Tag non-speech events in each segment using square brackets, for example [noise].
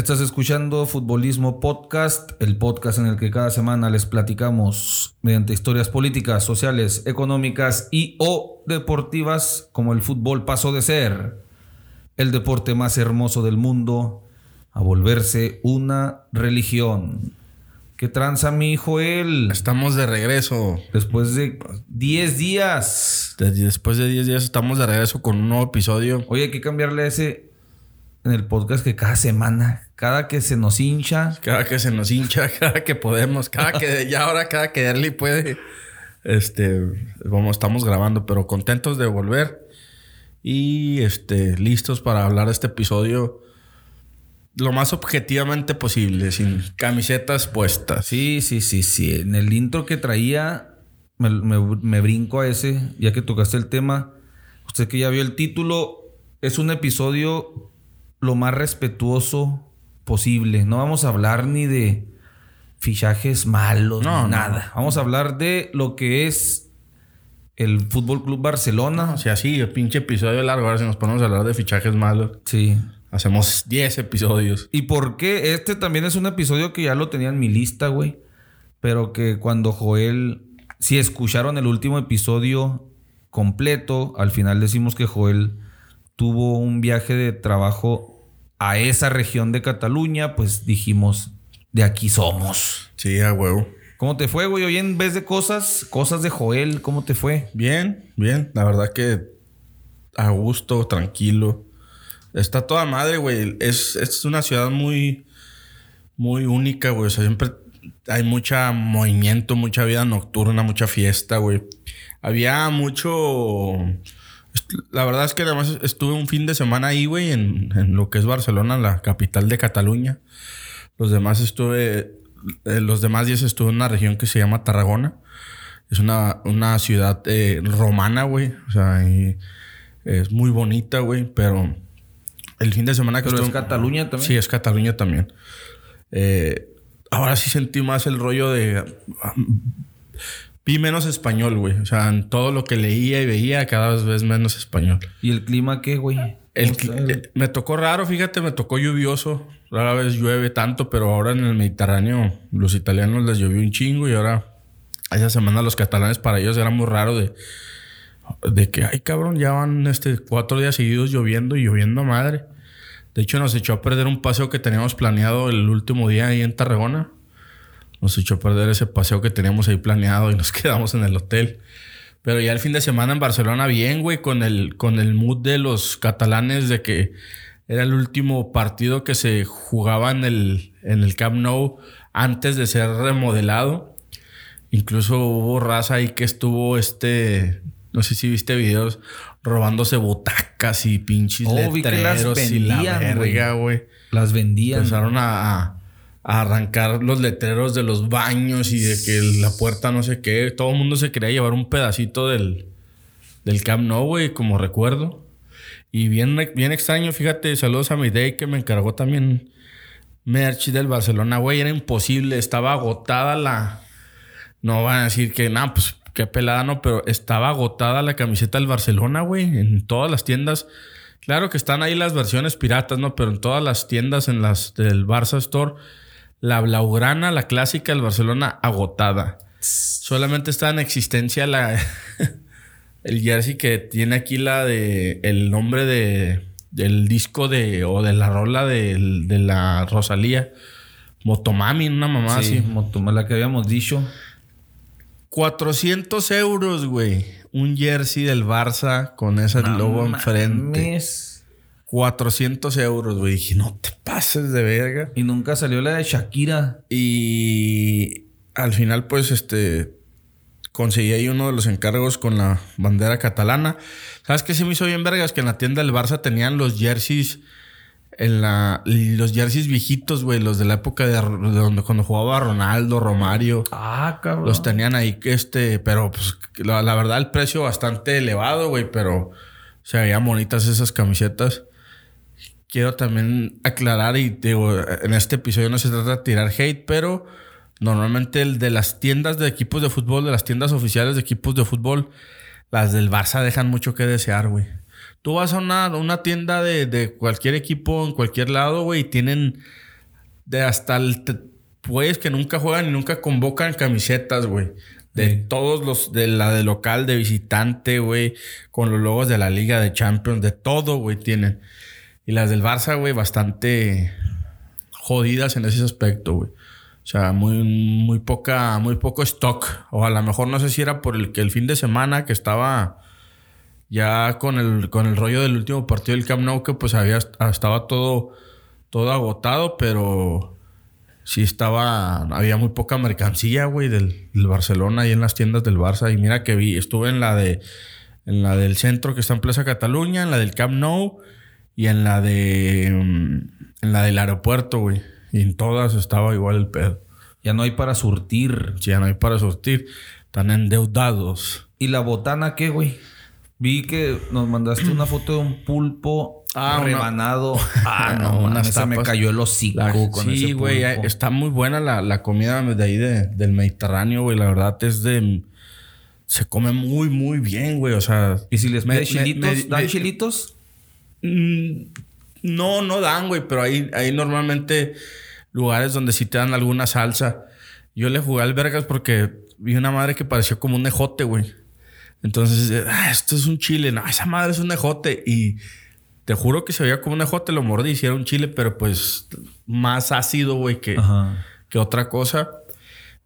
Estás escuchando Futbolismo Podcast, el podcast en el que cada semana les platicamos mediante historias políticas, sociales, económicas y o deportivas como el fútbol pasó de ser el deporte más hermoso del mundo a volverse una religión. ¿Qué tranza mi Joel? Estamos de regreso. Después de 10 días. Después de 10 días estamos de regreso con un nuevo episodio. Oye, hay que cambiarle ese en el podcast que cada semana, cada que se nos hincha. Cada que se nos hincha, [laughs] cada que podemos, cada que ya ahora, cada que Early puede. Este, como estamos grabando, pero contentos de volver y este, listos para hablar de este episodio lo más objetivamente posible, sin camisetas puestas. Sí, sí, sí, sí. En el intro que traía, me, me brinco a ese, ya que tocaste el tema. Usted que ya vio el título, es un episodio lo más respetuoso posible. No vamos a hablar ni de fichajes malos, No, nada. Vamos a hablar de lo que es el Fútbol Club Barcelona. O sea, sí, el pinche episodio largo. Ahora si nos ponemos a hablar de fichajes malos, Sí. hacemos 10 episodios. ¿Y por qué? Este también es un episodio que ya lo tenía en mi lista, güey. Pero que cuando Joel, si escucharon el último episodio completo, al final decimos que Joel tuvo un viaje de trabajo a esa región de Cataluña, pues dijimos, de aquí somos. Sí, a huevo. ¿Cómo te fue, güey? Hoy en vez de cosas, cosas de Joel, ¿cómo te fue? Bien, bien. La verdad que a gusto, tranquilo. Está toda madre, güey. Es, es una ciudad muy, muy única, güey. O sea, siempre hay mucho movimiento, mucha vida nocturna, mucha fiesta, güey. Había mucho... La verdad es que además estuve un fin de semana ahí, güey, en, en lo que es Barcelona, la capital de Cataluña. Los demás estuve... eh, los demás días estuve en una región que se llama Tarragona. Es una, una ciudad eh, romana, güey. O sea, y es muy bonita, güey. Pero el fin de semana que Pero es estuve- Cataluña también. Sí, es Cataluña también. Eh, ahora sí sentí más el rollo de... Vi menos español, güey. O sea, en todo lo que leía y veía, cada vez menos español. ¿Y el clima qué, güey? Eh, me tocó raro, fíjate, me tocó lluvioso. Rara vez llueve tanto, pero ahora en el Mediterráneo los italianos les llovió un chingo y ahora esa semana los catalanes para ellos era muy raro de, de que, ay cabrón, ya van este, cuatro días seguidos lloviendo y lloviendo a madre. De hecho, nos echó a perder un paseo que teníamos planeado el último día ahí en Tarragona. Nos echó a perder ese paseo que teníamos ahí planeado y nos [laughs] quedamos en el hotel. Pero ya el fin de semana en Barcelona, bien, güey, con el, con el mood de los catalanes de que era el último partido que se jugaba en el, en el Camp Nou antes de ser remodelado. Incluso hubo raza ahí que estuvo este, no sé si viste videos, robándose butacas y pinches Oh, vi que las letreros y la verga, güey. Las vendían. Empezaron a, a- a arrancar los letreros de los baños y de que la puerta no sé qué. Todo el mundo se quería llevar un pedacito del, del Camp Nou, güey, como recuerdo. Y bien, bien extraño, fíjate, saludos a mi day que me encargó también merch del Barcelona, güey. Era imposible, estaba agotada la... No van a decir que, nada, pues qué pelada, no, pero estaba agotada la camiseta del Barcelona, güey, en todas las tiendas. Claro que están ahí las versiones piratas, ¿no? Pero en todas las tiendas, en las del Barça Store, la Blaugrana, la clásica del Barcelona, agotada. Solamente está en existencia la [laughs] el jersey que tiene aquí la de el nombre de del disco de o de la rola del- de, la Rosalía. Motomami, una mamá sí, así. La que habíamos dicho. 400 euros, güey. Un jersey del Barça con ese logo enfrente. 400 euros, güey. Dije, no te pases de verga. Y nunca salió la de Shakira. Y al final, pues, este... Conseguí ahí uno de los encargos con la bandera catalana. ¿Sabes qué se me hizo bien vergas? Que en la tienda del Barça tenían los jerseys... En la... Los jerseys viejitos, güey. Los de la época de, de donde cuando jugaba Ronaldo, Romario. Ah, cabrón. Los tenían ahí que este, pero pues la, la verdad el precio bastante elevado, güey, pero se veían bonitas esas camisetas. Quiero también aclarar y digo, en este episodio no se trata de tirar hate, pero normalmente el de las tiendas de equipos de fútbol, de las tiendas oficiales de equipos de fútbol, las del Barça dejan mucho que desear, güey. Tú vas a una, una tienda de, de cualquier equipo en cualquier lado, güey, y tienen de hasta el pues que nunca juegan y nunca convocan camisetas, güey. De todos los, de la de local, de visitante, güey, con los logos de la Liga de Champions, de todo, güey, tienen. Y las del Barça, güey, bastante jodidas en ese aspecto, güey. O sea, muy, muy poca, muy poco stock. O a lo mejor no sé si era por el que el fin de semana que estaba ya con el, con el rollo del último partido del Camp Nou, que pues había, estaba todo, todo agotado, pero sí estaba, había muy poca mercancía, güey, del, Barcelona y en las tiendas del Barça. Y mira que vi, estuve en la de, en la del centro que está en Plaza Cataluña, en la del Camp Nou y en la de, mm, en la del aeropuerto, güey. Y en todas estaba igual el pedo. Ya no hay para surtir. ya no hay para surtir. Están endeudados. ¿Y la botana qué, güey? Vi que nos mandaste una foto de un pulpo ah, rebanado. [laughs] Ah, no, una se me cayó el hocico con Sí, güey, está muy buena la, comida de ahí del Mediterráneo, güey. La verdad es de... Se come muy, muy bien, güey. O sea... ¿Y si les mete chilitos? ¿Dan chilitos? Mm, no, no dan, güey. Pero hay, hay normalmente lugares donde sí te dan alguna salsa. Yo le jugué al vergas porque vi una madre que pareció como un ejote, güey. Entonces, ah, esto es un chile. No, esa madre es un ejote. Y te juro que se veía como un ejote, lo mordí era un chile, pero pues más ácido, güey, que, que otra cosa.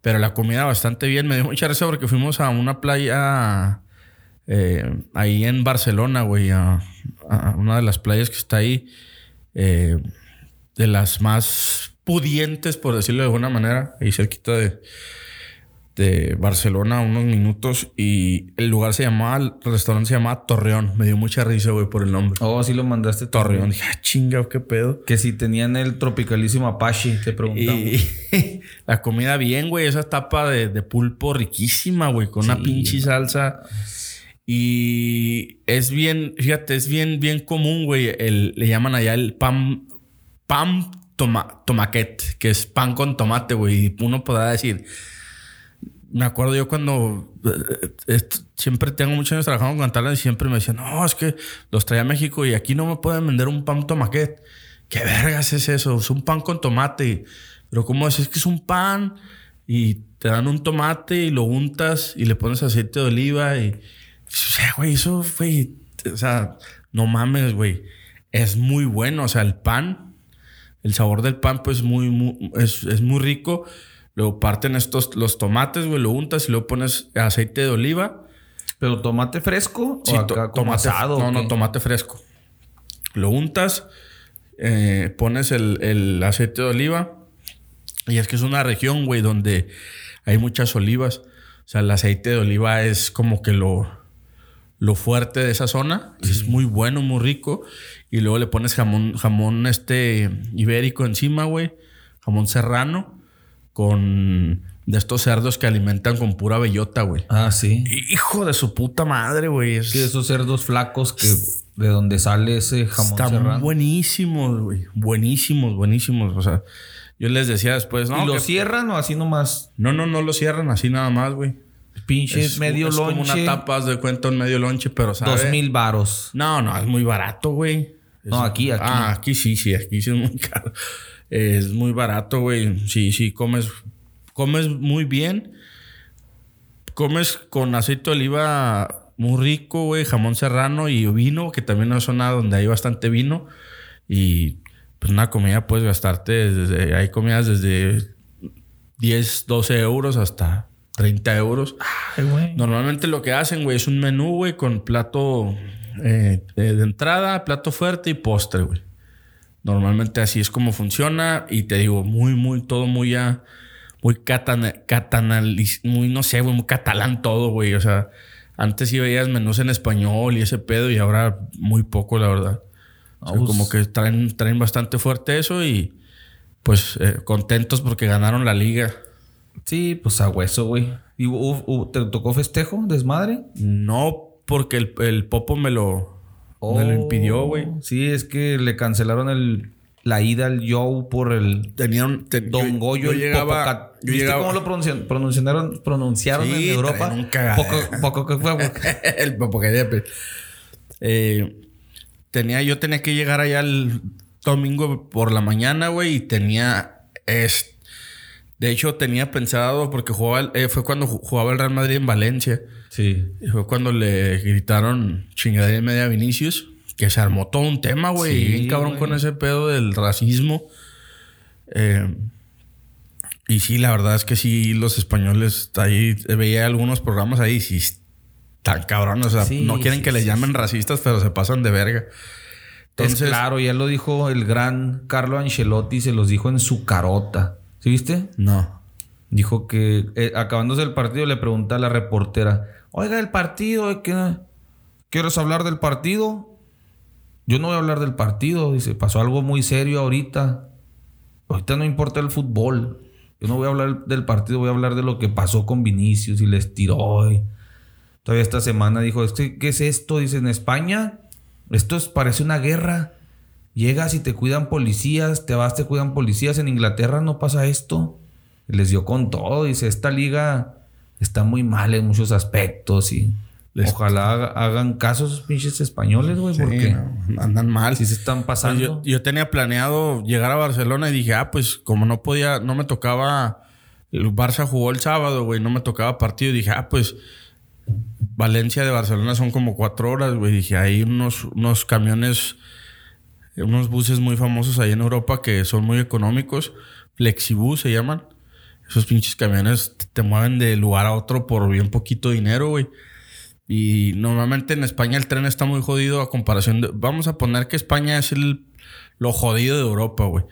Pero la comida bastante bien. Me dio mucha risa porque fuimos a una playa eh, ahí en Barcelona, güey, a, una de las playas que está ahí, eh, de las más pudientes, por decirlo de alguna manera, ahí cerquita de, de Barcelona unos minutos y el lugar se llamaba, el restaurante se llamaba Torreón. Me dio mucha risa, güey, por el nombre. Oh, sí lo mandaste. Torreón. Dije, ah, chinga, qué pedo. Que si tenían el tropicalísimo Apache, te preguntamos. Y [laughs] la comida bien, güey. Esa tapa de, pulpo riquísima, güey, con una pinche salsa. Y es bien, fíjate, es bien, bien común, güey. le llaman allá el pan, pan toma, tomaquet, que es pan con tomate, güey. Uno podrá decir me acuerdo yo cuando eh, siempre tengo muchos años trabajando con Talent y siempre me decían, no, es que los traía a México y aquí no me pueden vender un pan tomaquet. ¿Qué vergas es eso? Es un pan con tomate. Pero ¿cómo es? Es que es un pan y te dan un tomate y lo untas y le pones aceite de oliva y... O sea, güey, eso, güey, o sea, no mames, güey. Es muy bueno, o sea, el pan, el sabor del pan, pues muy, es, es muy rico. Luego parten estos, los tomates, güey, lo untas y luego pones aceite de oliva. ¿Pero tomate fresco? Sí, tomate asado, No, no, tomate fresco. Lo untas, eh, pones el, aceite de oliva. Y es que es una región, güey, donde hay muchas olivas. O sea, el aceite de oliva es como que lo, lo fuerte de esa zona. Es muy bueno, muy rico. Y luego le pones jamón, jamón este ibérico encima, güey. Jamón serrano con de estos cerdos que alimentan con pura bellota, güey. Ah, sí. Hijo de su puta madre, güey. Sí, esos cerdos flacos que de donde sale ese jamón Están buenísimos, güey. Buenísimos, buenísimos. O sea, yo les decía después, ¿no? ¿Y lo cierran o así nomás? No, no, no lo cierran así nada más, güey. Pinche medio lonche. Es como una tapa de cuenta un medio lonche, pero ¿sabe? Dos mil varos. No, no, es muy barato, güey. No, aquí, aquí. Ah, aquí sí, sí, aquí sí es muy caro. Es muy barato, güey. Sí, sí, comes, comes muy bien. Comes con aceite de oliva muy rico, güey. Jamón serrano y vino, que también es una zona donde hay bastante vino. Y pues una comida puedes gastarte desde... Hay comidas desde 10, 12 euros hasta 30 euros. Normalmente lo que hacen, güey, es un menú, güey, con plato eh, de entrada, plato fuerte y postre, güey. Normalmente así es como funciona y te digo, muy, muy, todo muy ya, muy muy, no sé, muy catalán todo, güey. O sea, antes sí veías menús en español y ese pedo y ahora muy poco, la verdad. como que traen, traen bastante fuerte eso y pues eh, contentos porque ganaron la liga. Sí, pues a hueso, güey. ¿Y te tocó festejo, desmadre? No, porque el, el Popo me lo, me lo impidió, güey. Sí, es que le cancelaron el, la ida al Joe por el. Tenían. Don Goyo. Yo, llegaba. ¿Viste cómo lo pronunciaron, pronunciaron, pronunciaron en Europa? Un poco, poco que fue. [laughs] el Popocadepe. Eh, tenía, yo tenía que llegar allá el domingo por la mañana, güey, y tenía Es, de hecho, tenía pensado, porque jugaba, eh, fue cuando jugaba el Real Madrid en Valencia. Sí. Y fue cuando le gritaron chingadera y media a Vinicius. Que se armó todo un tema, güey. Sí, bien cabrón güey. con ese pedo del racismo. Eh, y sí, la verdad es que sí, los españoles ahí veía algunos programas ahí sí están cabrones. O sea, Sí, no quieren sí, que les llamen racistas, pero se pasan de verga. Entonces, Entonces, claro, ya lo dijo el gran Carlo Ancelotti, se los dijo en su carota. ¿Sí viste? no. Dijo que eh, acabándose el partido le pregunta a la reportera, oiga, el partido, ¿qué? ¿quieres hablar del partido? Yo no voy a hablar del partido, dice, pasó algo muy serio ahorita. Ahorita no importa el fútbol. Yo no voy a hablar del partido, voy a hablar de lo que pasó con Vinicius y les tiró. y- Todavía esta semana dijo, "Es que, ¿qué es esto? Dice, en España, esto es, parece una guerra. Llegas y te cuidan policías, te vas, te cuidan policías. En Inglaterra no pasa esto. Les dio con todo. Dice, esta liga está muy mal en muchos aspectos y Les- ojalá haga- hagan caso esos pinches españoles, güey, Sí, porque no, andan mal. si se están pasando. yo, yo tenía planeado llegar a Barcelona y dije, ah, pues como no podía, no me tocaba. El Barça jugó el sábado, güey, no me tocaba partido. Dije, ah, pues Valencia de Barcelona son como cuatro horas, güey. Dije, hay unos, unos camiones, unos buses muy famosos ahí en Europa que son muy económicos. Flexibus se llaman. Esos pinches camiones te mueven de lugar a otro por bien poquito dinero, güey. Y normalmente en España el tren está muy jodido a comparación de... Vamos a poner que España es el, lo jodido de Europa, güey.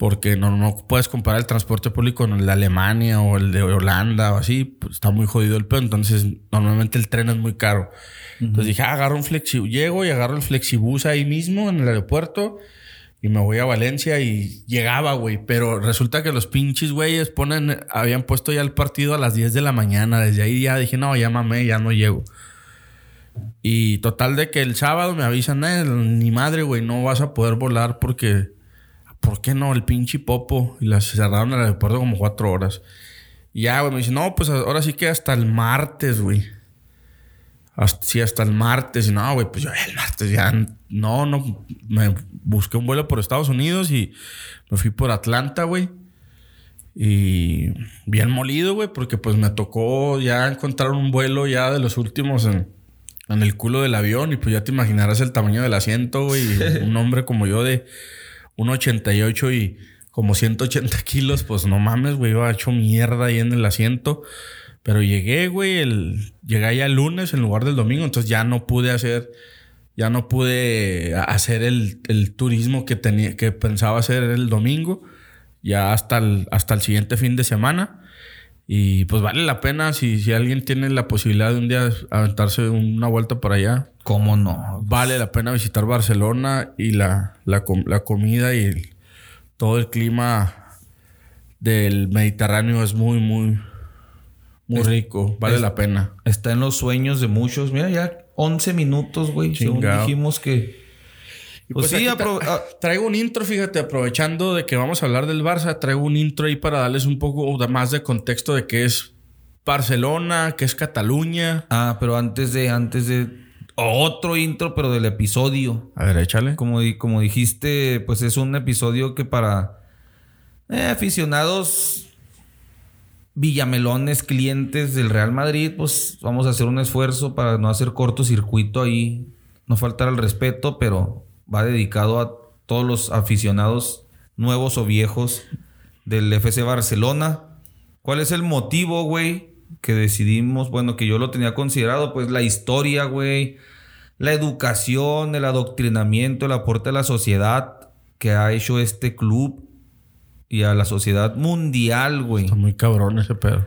Porque no, no puedes comparar el transporte público con el de Alemania o el de Holanda o así. Pues está muy jodido el pedo. Entonces, normalmente el tren es muy caro. Entonces dije, ah, agarro un flexibus. Llego y agarro el flexibus ahí mismo en el aeropuerto. Y me voy a Valencia y llegaba, güey. Pero resulta que los pinches güeyes ponen... Habían puesto ya el partido a las 10 de la mañana. Desde ahí ya dije, no, ya mamé, ya no llego. Y total de que el sábado me avisan, eh, ni madre, güey, no vas a poder volar porque... ¿Por qué no? El pinche popo. Y las cerraron el aeropuerto como cuatro horas. Y ya, güey, me dice, no, pues ahora sí que hasta el martes, güey. Hasta, sí, hasta el martes. Y no, güey, pues yo el martes ya... No, no. Me busqué un vuelo por Estados Unidos y me fui por Atlanta, güey. Y bien molido, güey, porque pues me tocó ya encontrar un vuelo ya de los últimos en, en el culo del avión. Y pues ya te imaginarás el tamaño del asiento, güey. Y [laughs] un hombre como yo de 1,88 y como 180 [laughs] kilos, pues no mames, güey, iba hecho mierda ahí en el asiento. Pero llegué, güey, llegué ya el lunes en lugar del domingo, entonces ya no pude hacer, ya no pude hacer el, el turismo que tenía, que pensaba hacer el domingo, ya hasta el, hasta el siguiente fin de semana. Y pues vale la pena si, si alguien tiene la posibilidad de un día aventarse una vuelta para allá. ¿Cómo no? Vale la pena visitar Barcelona y la, la, com- la comida y el- todo el clima del Mediterráneo es muy, muy, muy rico. Vale es- la pena. Está en los sueños de muchos. Mira, ya 11 minutos, güey. Según dijimos que... Pues, sí, apro- tra- ah, traigo un intro, fíjate, aprovechando de que vamos a hablar del Barça, traigo un intro ahí para darles un poco más de contexto de qué es Barcelona, qué es Cataluña. Ah, pero antes de, antes de otro intro, pero del episodio. A ver, échale. Como, como dijiste, pues es un episodio que para eh, aficionados villamelones, clientes del Real Madrid, pues vamos a hacer un esfuerzo para no hacer cortocircuito ahí, no faltar al respeto, pero va dedicado a todos los aficionados nuevos o viejos del FC Barcelona. ¿Cuál es el motivo, güey? Que decidimos, bueno, que yo lo tenía considerado, pues la historia, güey, la educación, el adoctrinamiento, el aporte a la sociedad que ha hecho este club y a la sociedad mundial, güey. Está muy cabrón ese pedo.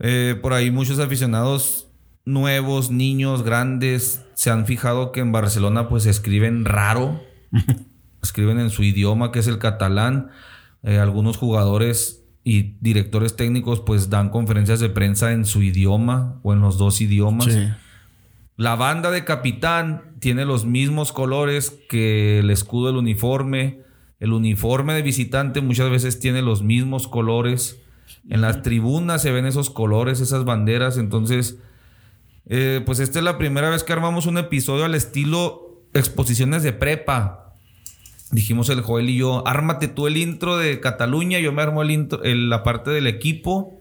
Eh, por ahí muchos aficionados nuevos, niños, grandes, se han fijado que en Barcelona pues escriben raro. [laughs] escriben en su idioma que es el catalán. Eh, algunos jugadores y directores técnicos pues dan conferencias de prensa en su idioma o en los dos idiomas. Sí. La banda de capitán tiene los mismos colores que el escudo del uniforme. El uniforme de visitante muchas veces tiene los mismos colores. En las tribunas se ven esos colores, esas banderas. Entonces, eh, pues esta es la primera vez que armamos un episodio al estilo exposiciones de prepa. dijimos el Joel y yo, ármate tú el intro de Cataluña, yo me armo el intro, la parte del equipo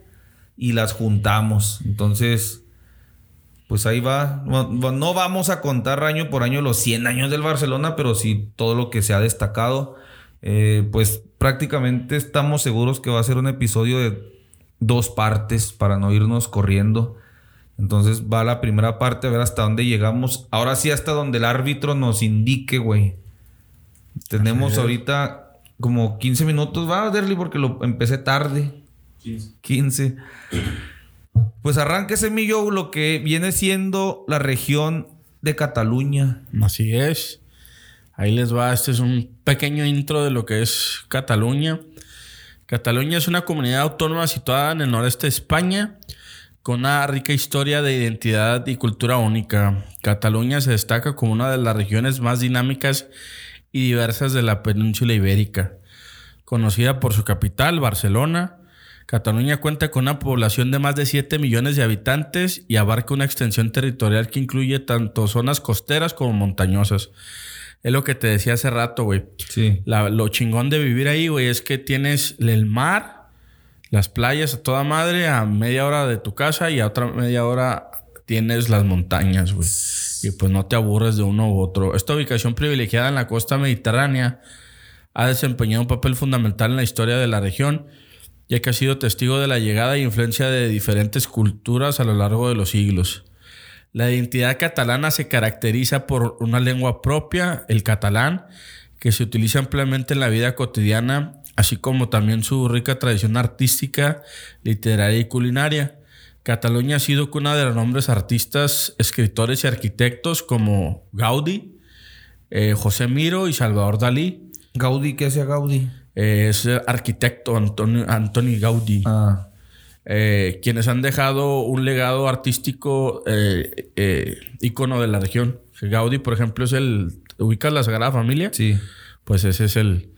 y las juntamos. Entonces, pues ahí va. No, no vamos a contar año por año los 100 años del Barcelona, pero sí todo lo que se ha destacado. Eh, pues prácticamente estamos seguros que va a ser un episodio de dos partes para no irnos corriendo. Entonces va la primera parte a ver hasta dónde llegamos. Ahora sí hasta donde el árbitro nos indique, güey. Tenemos ahorita como 15 minutos, va, Derly, porque lo empecé tarde. 15. Pues arránquese mi yo lo que viene siendo la región de Cataluña. Así es. Ahí les va. Este es un pequeño intro de lo que es Cataluña. Cataluña es una comunidad autónoma situada en el noreste de España con una rica historia de identidad y cultura única. Cataluña se destaca como una de las regiones más dinámicas y diversas de la península ibérica. Conocida por su capital, Barcelona, Cataluña cuenta con una población de más de 7 millones de habitantes y abarca una extensión territorial que incluye tanto zonas costeras como montañosas. Es lo que te decía hace rato, güey. Sí. La- lo chingón de vivir ahí, güey, es que tienes el mar, las playas a toda madre a media hora de tu casa y a otra media hora tienes las montañas, güey. Y pues no te aburres de uno u otro. Esta ubicación privilegiada en la costa mediterránea ha desempeñado un papel fundamental en la historia de la región, ya que ha sido testigo de la llegada e influencia de diferentes culturas a lo largo de los siglos. La identidad catalana se caracteriza por una lengua propia, el catalán, que se utiliza ampliamente en la vida cotidiana, así como también su rica tradición artística, literaria y culinaria. Cataluña ha sido cuna de renombrados artistas, escritores y arquitectos como Gaudí, eh, José Miro y Salvador Dalí. Gaudí, ¿qué hacía Gaudí? Eh, es arquitecto Antonio, Antoni Gaudí Ah, eh, quienes han dejado un legado artístico ícono de la región. Gaudí, por ejemplo, es el... ¿Ubicas la Sagrada Familia? sí. Pues ese es el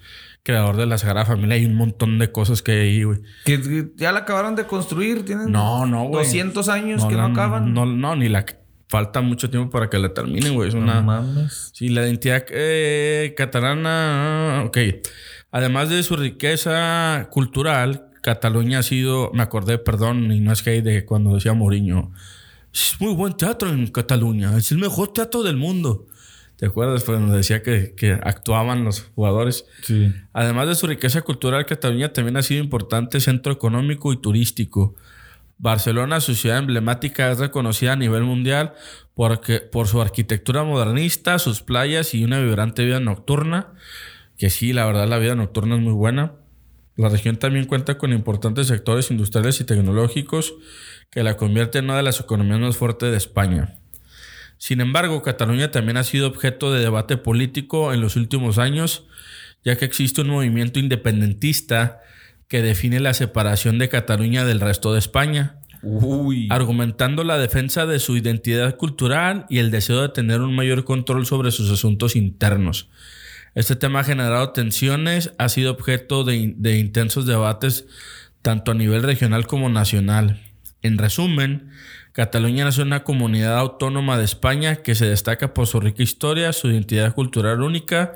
creador de la Sagrada Familia. Hay un montón de cosas que hay güey. Que, ya la acabaron de construir, tienen No, no, güey. 200 años que no acaban. No, no, ni la... Falta mucho tiempo para que la terminen, güey. Es una... No mames. Sí, la identidad eh, catalana, ok. Además de su riqueza cultural, Cataluña ha sido, me acordé, perdón, y no es que de cuando decía Mourinho, es muy buen teatro en Cataluña, es el mejor teatro del mundo. ¿Te acuerdas cuando decía que, que actuaban los jugadores? Sí. Además de su riqueza cultural, Cataluña también ha sido importante centro económico y turístico. Barcelona, su ciudad emblemática, es reconocida a nivel mundial porque, por su arquitectura modernista, sus playas y una vibrante vida nocturna. Que sí, la verdad, la vida nocturna es muy buena. La región también cuenta con importantes sectores industriales y tecnológicos que la convierten en una de las economías más fuertes de España. Sin embargo, Cataluña también ha sido objeto de debate político en los últimos años, ya que existe un movimiento independentista que define la separación de Cataluña del resto de España, Uy. argumentando la defensa de su identidad cultural y el deseo de tener un mayor control sobre sus asuntos internos. Este tema ha generado tensiones, ha sido objeto de, in- de intensos debates tanto a nivel regional como nacional. En resumen, Cataluña es una comunidad autónoma de España que se destaca por su rica historia, su identidad cultural única,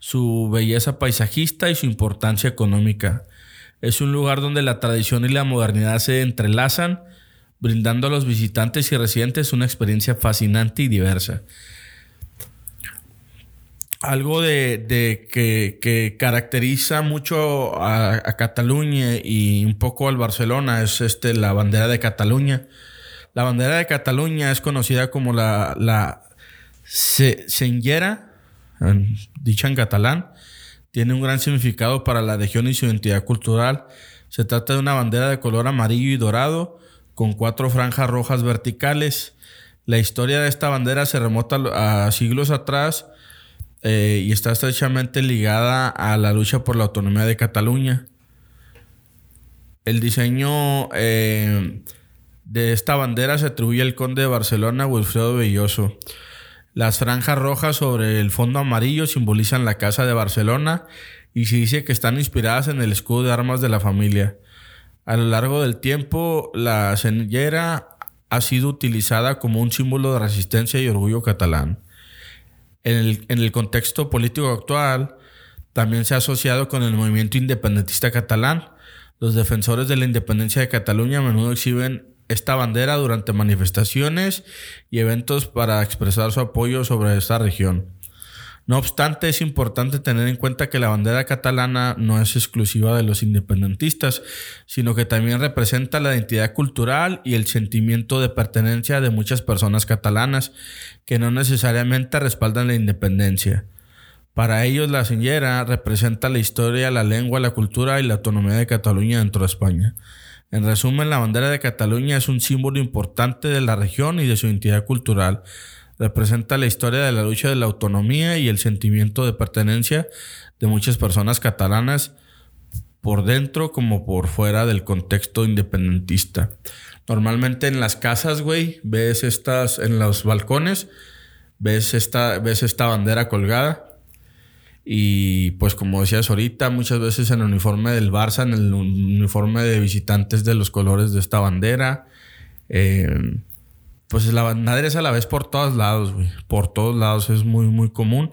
su belleza paisajista y su importancia económica. Es un lugar donde la tradición y la modernidad se entrelazan, brindando a los visitantes y residentes una experiencia fascinante y diversa. Algo de, que caracteriza mucho a, a Cataluña y un poco al Barcelona es este, la bandera de Cataluña. La bandera de Cataluña es conocida como la, la Senyera, en- dicha en catalán. Tiene un gran significado para la región y su identidad cultural. Se trata de una bandera de color amarillo y dorado con cuatro franjas rojas verticales. La historia de esta bandera se remota a siglos atrás eh, y está estrechamente ligada a la lucha por la autonomía de Cataluña. El diseño eh, de esta bandera se atribuye al conde de Barcelona, Wilfredo Belloso. Las franjas rojas sobre el fondo amarillo simbolizan la casa de Barcelona y se dice que están inspiradas en el escudo de armas de la familia. A lo largo del tiempo, la senyera ha sido utilizada como un símbolo de resistencia y orgullo catalán. En el, en el contexto político actual, también se ha asociado con el movimiento independentista catalán. Los defensores de la independencia de Cataluña a menudo exhiben esta bandera durante manifestaciones y eventos para expresar su apoyo sobre esta región. No obstante, es importante tener en cuenta que la bandera catalana no es exclusiva de los independentistas, sino que también representa la identidad cultural y el sentimiento de pertenencia de muchas personas catalanas que no necesariamente respaldan la independencia. Para ellos la señera representa la historia, la lengua, la cultura y la autonomía de Cataluña dentro de España. En resumen, la bandera de Cataluña es un símbolo importante de la región y de su identidad cultural. Representa la historia de la lucha de la autonomía y el sentimiento de pertenencia de muchas personas catalanas por dentro como por fuera del contexto independentista. Normalmente en las casas, güey, ves estas en los balcones, ves esta, ves esta bandera colgada y pues como decías ahorita, muchas veces en el uniforme del Barça, en el uniforme de visitantes de los colores de esta bandera. Eh, pues la bandera esa la ves por todos lados, güey. Por todos lados es muy, muy común.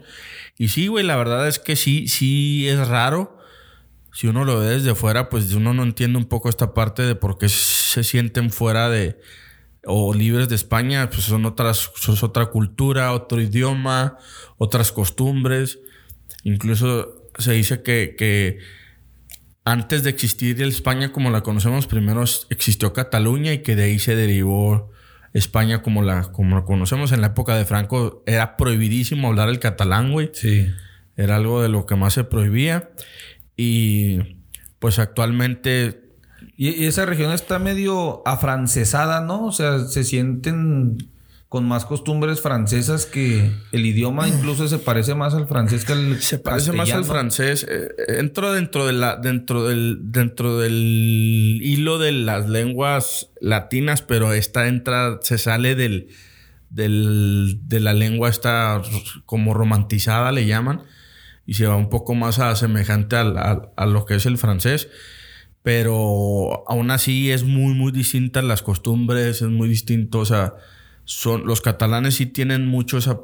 Y sí, güey, la verdad es que sí, sí es raro. Si uno lo ve desde fuera, pues uno no entiende un poco esta parte de por qué se sienten fuera de o libres de España, pues son otras, son otra cultura, otro idioma, otras costumbres. Incluso se dice que, antes de existir España como la conocemos, primero existió Cataluña y que de ahí se derivó España como la, como la conocemos. En la época de Franco era prohibidísimo hablar el catalán, güey. Sí. Era algo de lo que más se prohibía. Y pues actualmente... Y, y esa región está medio afrancesada, ¿no? O sea, se sienten con más costumbres francesas que el idioma incluso se parece más al francés que al se parece más al francés. Eh, entro dentro de la dentro del dentro del hilo de las lenguas latinas pero esta entra se sale del, del de la lengua esta como romantizada le llaman y se va un poco más a semejante a, a lo que es el francés. Pero aún así es muy muy distinta las costumbres es muy distinto o sea son, los catalanes sí tienen mucho esa...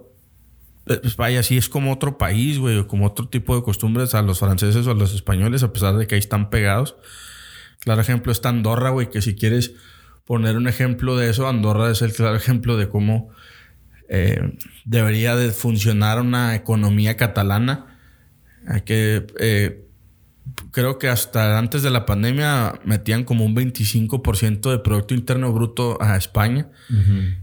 Eh, pues vaya, sí es como otro país, güey, como otro tipo de costumbres a los franceses o a los españoles, a pesar de que ahí están pegados. Claro ejemplo está Andorra, güey, que si quieres poner un ejemplo de eso, Andorra es el claro ejemplo de cómo eh, debería de funcionar una economía catalana. Hay que eh, creo que hasta antes de la pandemia metían como un 25% de Producto Interno Bruto a España.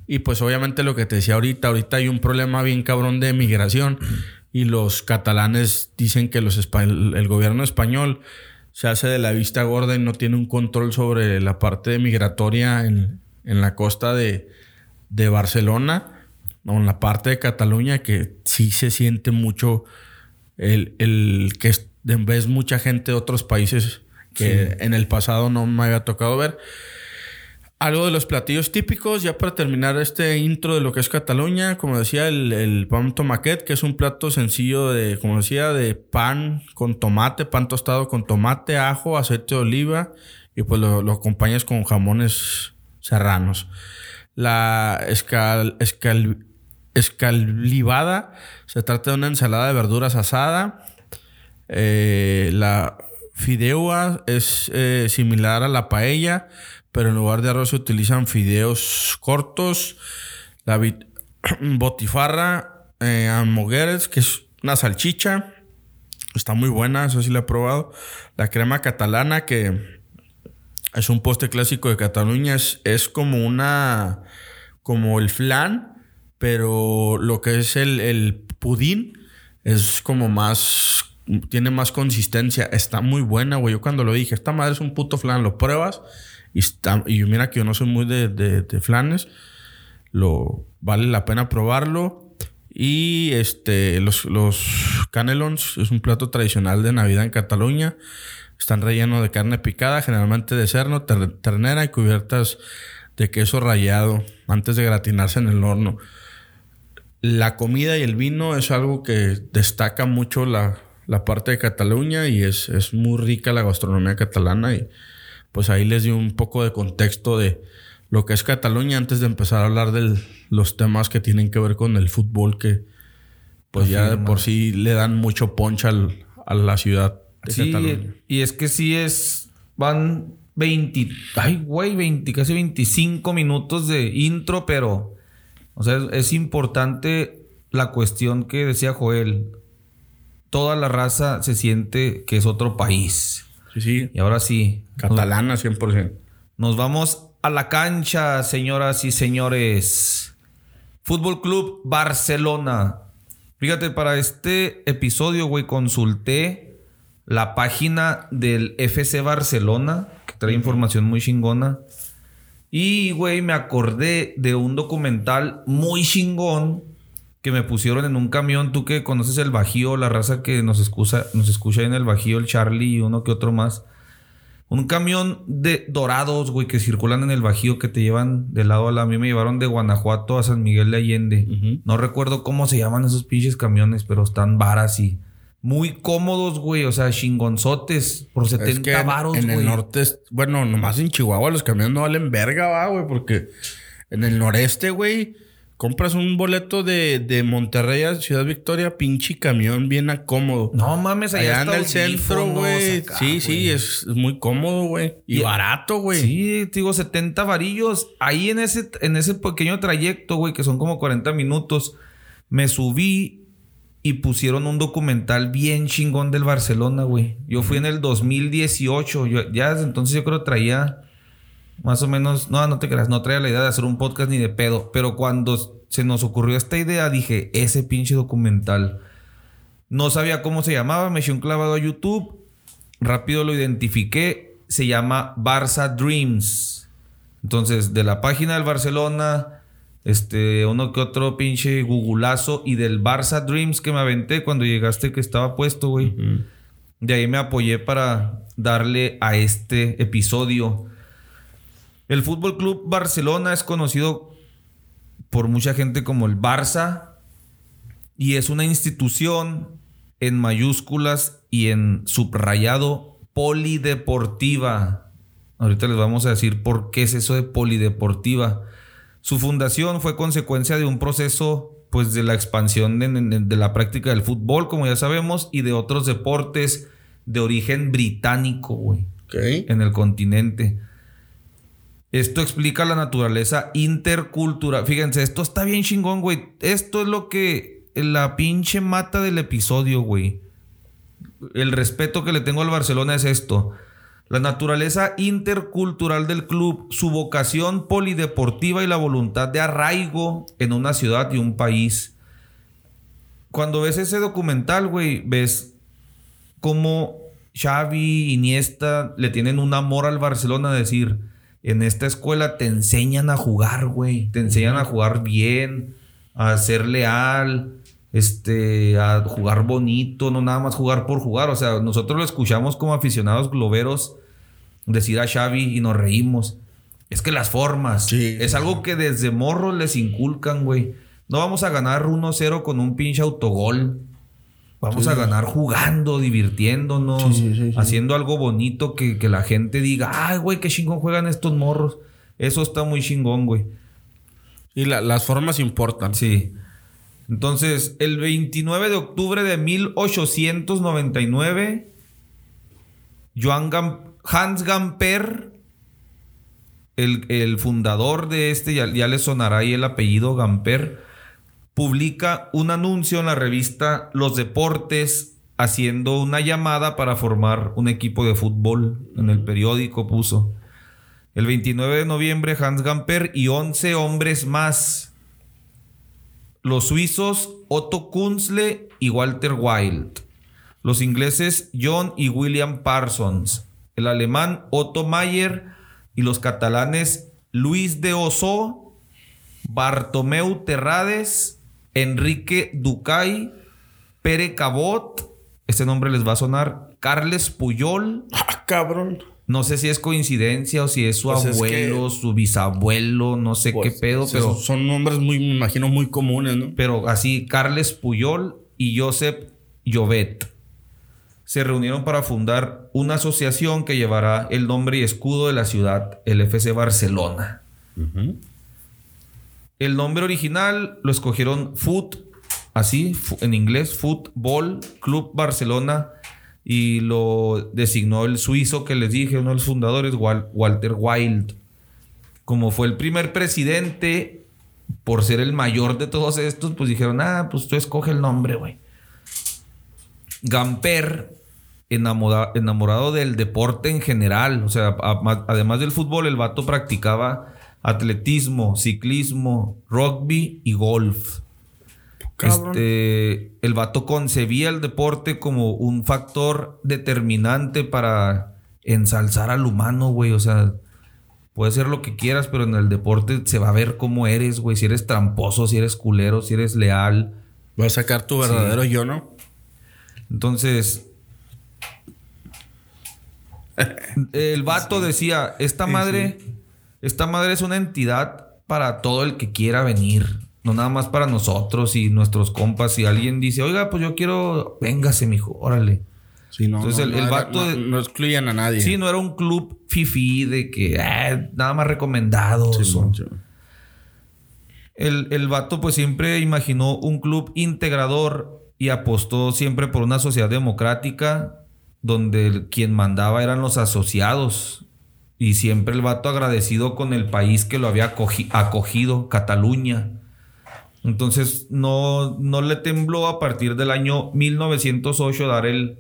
Y pues obviamente lo que te decía ahorita, ahorita hay un problema bien cabrón de migración [clears throat] y los catalanes dicen que los el gobierno español se hace de la vista gorda y no tiene un control sobre la parte migratoria en, la costa de, de Barcelona o en la parte de Cataluña que sí se siente mucho el, el que ves mucha gente de otros países que en el pasado no me había tocado ver. Algo de los platillos típicos, ya para terminar este intro de lo que es Cataluña, como decía, el, el pan tomaquet, que es un plato sencillo de, como decía, de pan con tomate, pan tostado con tomate, ajo, aceite de oliva, y pues lo, acompañas con jamones serranos. La escal, escal, escalivada se trata de una ensalada de verduras asada, eh, la fideuá es eh, similar a la paella, pero en lugar de arroz se utilizan fideos cortos. La [clears throat] botifarra eh, que es una salchicha. Está muy buena, eso sí la he probado. La crema catalana, que es un postre clásico de Cataluña, es, es como una. como el flan, pero lo que es el, el pudín es como más tiene más consistencia, está muy buena, güey. Yo cuando lo dije, esta madre es un puto flan, lo pruebas y, está, y mira que yo no soy muy de, de, flanes, lo, vale la pena probarlo. Y este, los, los canelons es un plato tradicional de Navidad en Cataluña. Están rellenos de carne picada, generalmente de cerno, ternera y cubiertas de queso rallado antes de gratinarse en el horno. La comida y el vino es algo que destaca mucho la, la parte de Cataluña y es, es muy rica la gastronomía catalana y pues ahí les di un poco de contexto de lo que es Cataluña antes de empezar a hablar de los temas que tienen que ver con el fútbol que pues ya de por sí le dan mucho poncha al, a la ciudad de Sí, Cataluña. y es que sí es. Van 20. Ay, güey, 20, casi 25 minutos de intro, pero. O sea, es, es importante la cuestión que decía Joel. Toda la raza se siente que es otro país. Sí, sí. Y ahora sí. Catalana 100%. Nos vamos a la cancha, señoras y señores. Fútbol Club Barcelona. Fíjate, para este episodio, güey, consulté la página del FC Barcelona, que trae información muy chingona. Y, güey, me acordé de un documental muy chingón que me pusieron en un camión. Tú que conoces el Bajío, la raza que nos escucha, nos escucha en el Bajío, el Charlie y uno que otro más. Un camión de dorados, güey, que circulan en el Bajío, que te llevan de lado a lado. A mí me llevaron de Guanajuato a San Miguel de Allende. No recuerdo cómo se llaman esos pinches camiones, pero están varas y muy cómodos, güey. O sea, chingonzotes por 70 Es que en- varos, en, güey. el norte, bueno, nomás en Chihuahua los camiones no valen verga, va, güey, porque en el noreste, güey, compras un boleto de, de Monterrey a Ciudad Victoria, pinche camión bien acómodo. No mames, allá Allá en está el centro, güey. Sí, sí, es, es muy cómodo, güey. Y, Y- barato, güey. Sí, te digo, 70 varillos. Ahí en ese, en ese pequeño trayecto, güey, que son como 40 minutos, me subí y pusieron un documental bien chingón del Barcelona, güey. Yo fui en el 2018. Yo, ya desde entonces yo creo traía más o menos... No, no te creas, no traía la idea de hacer un podcast ni de pedo. Pero cuando se nos ocurrió esta idea, dije, ese pinche documental. No sabía cómo se llamaba, me eché un clavado a YouTube rápido lo identifiqué, se llama Barça Dreams. Entonces, de la página del Barcelona, este, uno que otro pinche googlazo y del Barça Dreams que me aventé cuando llegaste que estaba puesto, güey. De ahí me apoyé para darle a este episodio. El Fútbol Club Barcelona es conocido por mucha gente como el Barça y es una institución en mayúsculas y en subrayado polideportiva. Ahorita les vamos a decir por qué es eso de polideportiva. Su fundación fue consecuencia de un proceso pues de la expansión de, de- de la práctica del fútbol, como ya sabemos, y de otros deportes de origen británico, güey en el continente. Esto explica la naturaleza intercultural. Fíjense, esto está bien chingón, güey. Esto es lo que la pinche mata del episodio, güey. El respeto que le tengo al Barcelona es esto. La naturaleza intercultural del club, su vocación polideportiva y la voluntad de arraigo en una ciudad y un país. Cuando ves ese documental, güey, ves cómo Xavi, Iniesta le tienen un amor al Barcelona, decir, en esta escuela te enseñan a jugar, güey, te enseñan a jugar bien, a ser leal, este, a jugar bonito, no nada más jugar por jugar, o sea, nosotros lo escuchamos como aficionados globeros decir a Xavi y nos reímos. Es que las formas, Sí, es sí, algo que desde morros les inculcan, güey. No vamos a ganar 1-0 con un pinche autogol. Vamos Sí. a ganar jugando, divirtiéndonos, Sí, sí, sí, sí. haciendo algo bonito que, que la gente diga, ay, güey, qué chingón juegan estos morros. Eso está muy chingón, güey. Y la- las formas importan. Sí. Entonces, el 29 de octubre de 1899, Joan Gam- Hans Gamper, el, el fundador de este, ya, ya le sonará ahí el apellido Gamper, publica un anuncio en la revista Los Deportes haciendo una llamada para formar un equipo de fútbol. En el periódico puso. El 29 de noviembre, Hans Gamper y 11 hombres más. Los suizos Otto Kunzle y Walter Wild. Los ingleses John y William Parsons. El alemán Otto Mayer y los catalanes Luis de Oso, Bartomeu Terrades, Enrique Ducay, Pere Cabot. Este nombre les va a sonar. Carles Puyol. Ah, cabrón. No sé si es coincidencia o si es su Pues es abuelo, su bisabuelo, no sé Pues, qué pedo, pero, Son nombres muy, me imagino, muy comunes, ¿no? pero así Carles Puyol y Josep Llobet se reunieron para fundar una asociación que llevará el nombre y escudo de la ciudad, el FC Barcelona. El nombre original lo escogieron Foot, así en inglés, Fútbol Club Barcelona, y lo designó el suizo que les dije, uno de los fundadores, Walter Wild. Como fue el primer presidente, por ser el mayor de todos estos, pues dijeron, ah, pues tú escoge el nombre, güey. Gamper, enamorado del deporte en general, o sea, además del fútbol, el vato practicaba atletismo, ciclismo, rugby y golf. Este, el vato concebía el deporte como un factor determinante para ensalzar al humano, güey. O sea, puedes ser lo que quieras, pero en el deporte se va a ver cómo eres, güey. Si eres tramposo, si eres culero, si eres leal. Va a sacar tu verdadero yo, ¿no? Entonces, [laughs] el vato decía, esta madre, esta madre es una entidad para todo el que quiera venir. No nada más para nosotros y nuestros compas. Si alguien dice, oiga, pues yo quiero, véngase, mijo, órale. Sí, no, Entonces el, vato. No, excluyan a nadie. Sí, no era un club fifi de que eh, nada más recomendado. el, el vato, pues siempre imaginó un club integrador y apostó siempre por una sociedad democrática donde quien mandaba eran los asociados. Y siempre el vato agradecido con el país que lo había acogido, Cataluña. Entonces no, no le tembló a partir del año 1908 dar el,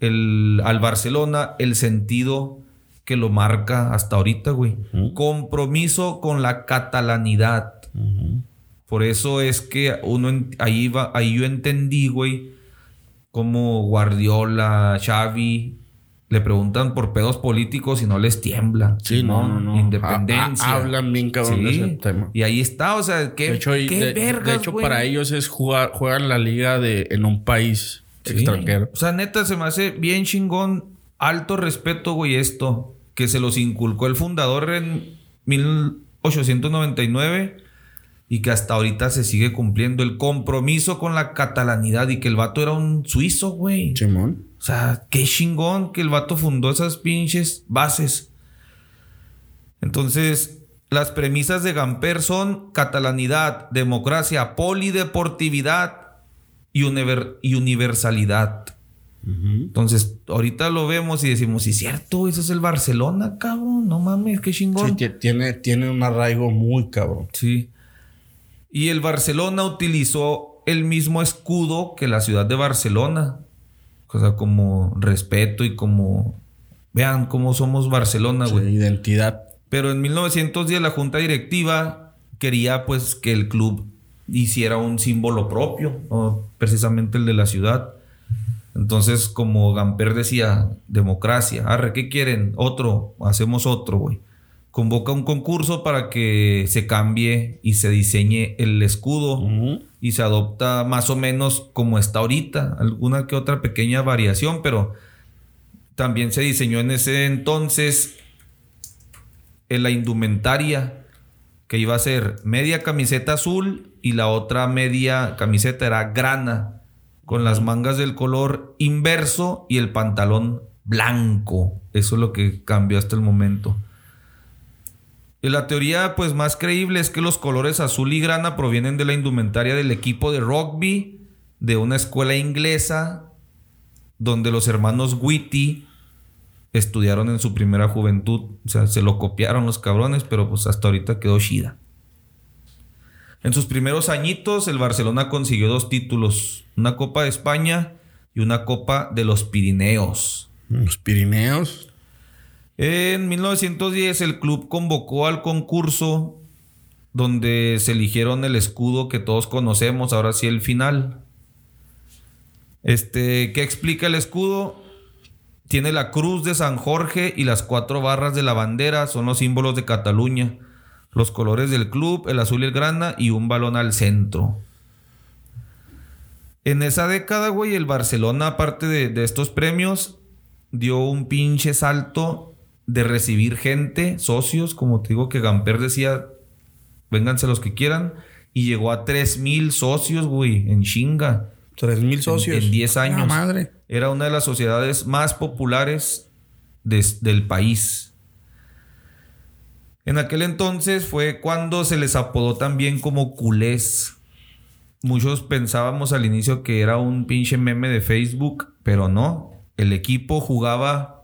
el, al Barcelona el sentido que lo marca hasta ahorita, güey. Compromiso con la catalanidad. Por eso es que uno ahí, va, ahí yo entendí, güey, como Guardiola, Xavi, le preguntan por pedos políticos y no les tiembla. Sí, no, no, no. Independencia. hablan bien cabrón de ese tema. Y ahí está, o sea, qué, de hecho, qué de, hecho para ellos es jugar, juegan la liga de, en un país extranjero. O sea, neta, se me hace bien chingón, alto respeto, güey, esto, que se los inculcó el fundador en 1899 y que hasta ahorita se sigue cumpliendo el compromiso con la catalanidad y que el vato era un suizo, güey. Chimón. O sea, qué chingón que el vato fundó esas pinches bases. Entonces, las premisas de Gamper son catalanidad, democracia, polideportividad y, universalidad. Entonces, ahorita lo vemos y decimos, sí, cierto, ese es el Barcelona, cabrón, no mames, qué chingón. Sí, tiene, tiene un arraigo muy cabrón. Sí. Y el Barcelona utilizó el mismo escudo que la ciudad de Barcelona. O sea, como respeto y como... Vean cómo somos Barcelona, güey. identidad. Pero en 1910 la junta directiva quería pues que el club hiciera un símbolo propio, ¿no? precisamente el de la ciudad. Entonces, como Gamper decía, democracia. Arre, ¿qué quieren? Otro, hacemos otro, güey. Convoca un concurso para que se cambie y se diseñe el escudo y se adopta más o menos como está ahorita, alguna que otra pequeña variación, pero también se diseñó en ese entonces en la indumentaria que iba a ser media camiseta azul y la otra media camiseta era grana con las mangas del color inverso y el pantalón blanco. Eso es lo que cambió hasta el momento. Y la teoría pues más creíble es que los colores azul y grana provienen de la indumentaria del equipo de rugby de una escuela inglesa donde los hermanos Whitty estudiaron en su primera juventud. O sea, se lo copiaron los cabrones, pero pues hasta ahorita quedó Shida. En sus primeros añitos, el Barcelona consiguió dos títulos: una Copa de España y una Copa de los Pirineos. ¿Los Pirineos? En 1910 el club convocó al concurso donde se eligieron el escudo que todos conocemos, ahora sí el final. Este, ¿qué explica el escudo? Tiene la cruz de San Jorge y las cuatro barras de la bandera, son los símbolos de Cataluña. Los colores del club, el azul y el grana y un balón al centro. En esa década, güey, el Barcelona, aparte de, de estos premios, dio un pinche salto de recibir gente, socios, como te digo que Gamper decía, vénganse los que quieran, y llegó a 3000 socios, güey, en chinga. 3000 socios. En 10 años. madre. Era una de las sociedades más populares del país. En aquel entonces fue cuando se les apodó también como culés. Muchos pensábamos al inicio que era un pinche meme de Facebook, pero no el equipo jugaba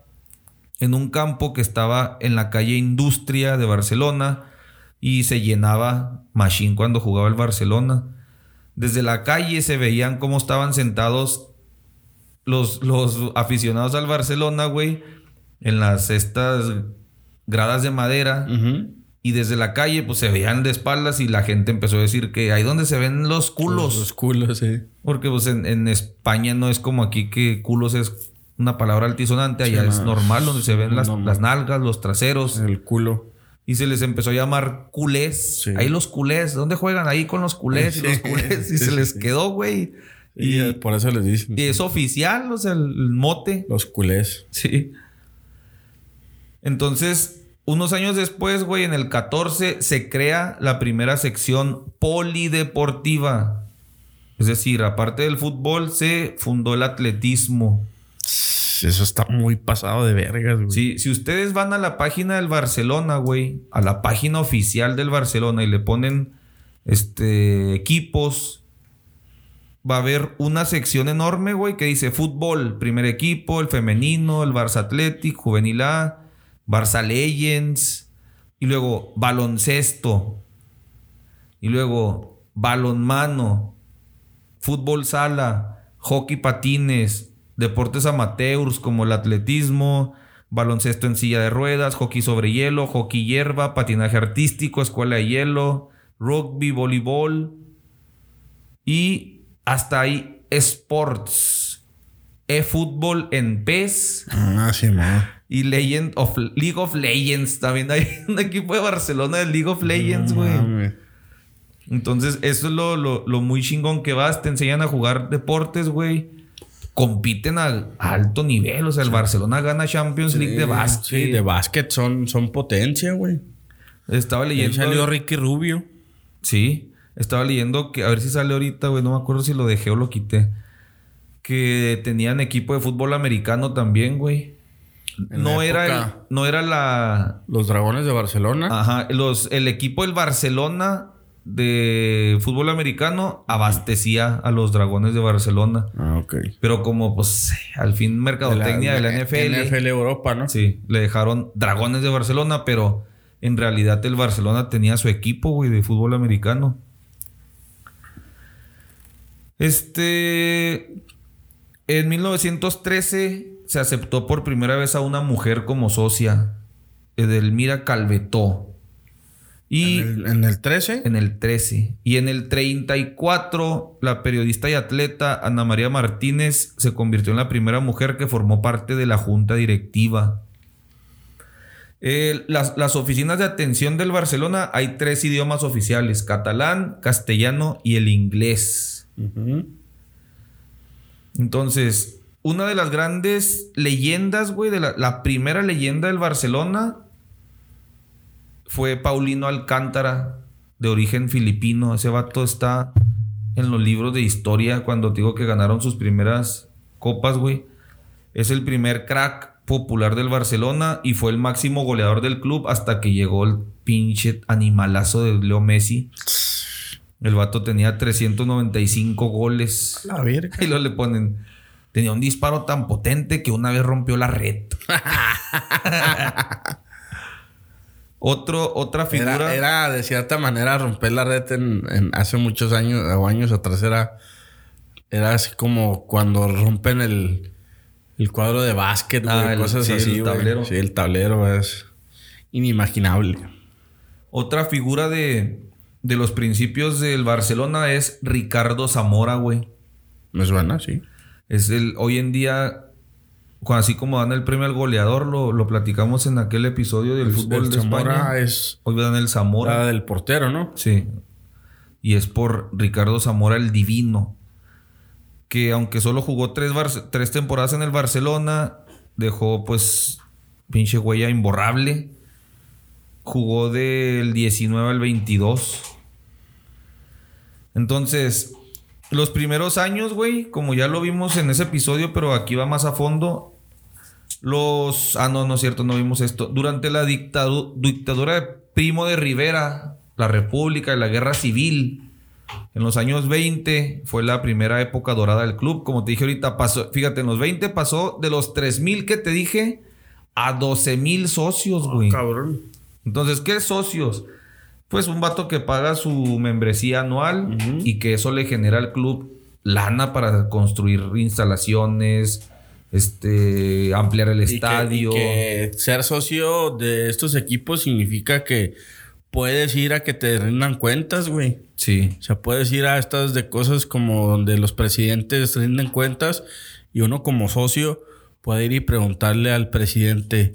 en un campo que estaba en la calle Industria de Barcelona y se llenaba machine cuando jugaba el Barcelona. Desde la calle se veían cómo estaban sentados los, los aficionados al Barcelona, güey, en las estas gradas de madera. Y desde la calle, pues se veían de espaldas y la gente empezó a decir que ahí donde se ven los culos. Los culos, sí. Porque pues en, España no es como aquí que culos es una palabra altisonante. Allá es normal, donde se ven las, las, nalgas, los traseros. El culo. Y se les empezó a llamar culés. Ahí los culés. ¿Dónde juegan? Ahí con los culés y los culés. [laughs] Y se les quedó, güey. Y, por eso les dicen. Y es oficial, o sea, el, mote. Los culés. Sí. Entonces, unos años después, güey, en el 14 se crea la primera sección polideportiva. Es decir, aparte del fútbol, se fundó el atletismo. Eso está muy pasado de vergas, güey. Sí, si ustedes van a la página del Barcelona, güey, a la página oficial del Barcelona y le ponen este equipos, va a haber una sección enorme, güey, que dice fútbol, primer equipo, el femenino, el Barça Athletic, juvenil A, Barça Legends, y luego baloncesto, y luego balonmano, fútbol sala, hockey patines, deportes amateurs como el atletismo, baloncesto en silla de ruedas, hockey sobre hielo, hockey hierba, patinaje artístico, escuela de hielo, rugby, voleibol y hasta ahí sports, e-fútbol en PES. Ah, sí, Y Legend of League of Legends. También hay [laughs] un equipo de Barcelona de League of Legends, güey. Entonces, eso es lo, lo, muy chingón que vas. Te enseñan a jugar deportes, güey compiten a alto nivel. O sea, el Barcelona gana Champions League de básquet. Sí, de básquet son, son potencia, güey. Estaba leyendo. salió Ricky Rubio. Sí. Estaba leyendo que, a ver si sale ahorita, güey. No me acuerdo si lo dejé o lo quité. Que tenían equipo de fútbol americano también, güey. No era, no era la. Los dragones de Barcelona. Ajá. Los, el equipo del Barcelona de fútbol americano abastecía a los Dragones de Barcelona. Ah, ok. Pero como, pues, al fin mercadotecnia de la, NFL. NFL Europa, ¿no? Sí, le dejaron Dragones de Barcelona, pero en realidad el Barcelona tenía su equipo, güey, de fútbol americano. Este. En 1913 se aceptó por primera vez a una mujer como socia, Edelmira Calvetó. Y ¿En el, 13? En el 13. Y en el 34, la periodista y atleta Ana María Martínez se convirtió en la primera mujer que formó parte de la junta directiva. Eh, las, oficinas de atención del Barcelona hay tres idiomas oficiales: catalán, castellano y el inglés. Entonces, una de las grandes leyendas, güey, de la, la primera leyenda del Barcelona fue Paulino Alcántara, de origen filipino. Ese vato está en los libros de historia cuando digo que ganaron sus primeras copas, güey. Es el primer crack popular del Barcelona y fue el máximo goleador del club hasta que llegó el pinche animalazo de Leo Messi. El vato tenía 395 goles. La verga. [laughs] Y luego le ponen. Tenía un disparo tan potente que una vez rompió la red. [laughs] Otro, otra figura. Era, de cierta manera romper la red en, hace muchos años o años atrás. Era, era así como cuando rompen el, el cuadro de básquet, ah, cosas así. El tablero. Sí, el tablero es inimaginable. Otra figura de, de los principios del Barcelona es Ricardo Zamora, güey. Me suena, sí. Es el, hoy en día así como dan el premio al goleador, lo, platicamos en aquel episodio del fútbol de España. es. Hoy dan el Zamora. del portero, ¿no? Sí. Y es por Ricardo Zamora el Divino. Que aunque solo jugó tres, tres temporadas en el Barcelona, dejó pues pinche huella imborrable. Jugó del 19 al 22. Entonces, los primeros años, güey, como ya lo vimos en ese episodio, pero aquí va más a fondo. Los. Ah, no, no es cierto, no vimos esto. Durante la dictadura de Primo de Rivera, la República y la Guerra Civil, En los años 20 fue la primera época dorada del club. Como te dije ahorita, pasó, fíjate, en los 20 pasó de los 3 mil que te dije a 12 mil socios, güey. Cabrón. Entonces, ¿qué socios? Pues un vato que paga su membresía anual y que eso le genera al club lana para construir instalaciones, este, ampliar el Y que- estadio. y que ser socio de estos equipos significa que puedes ir a que te rindan cuentas, güey. Sí. O sea, puedes ir a estas de cosas como donde los presidentes rinden cuentas y uno como socio puede ir y preguntarle al presidente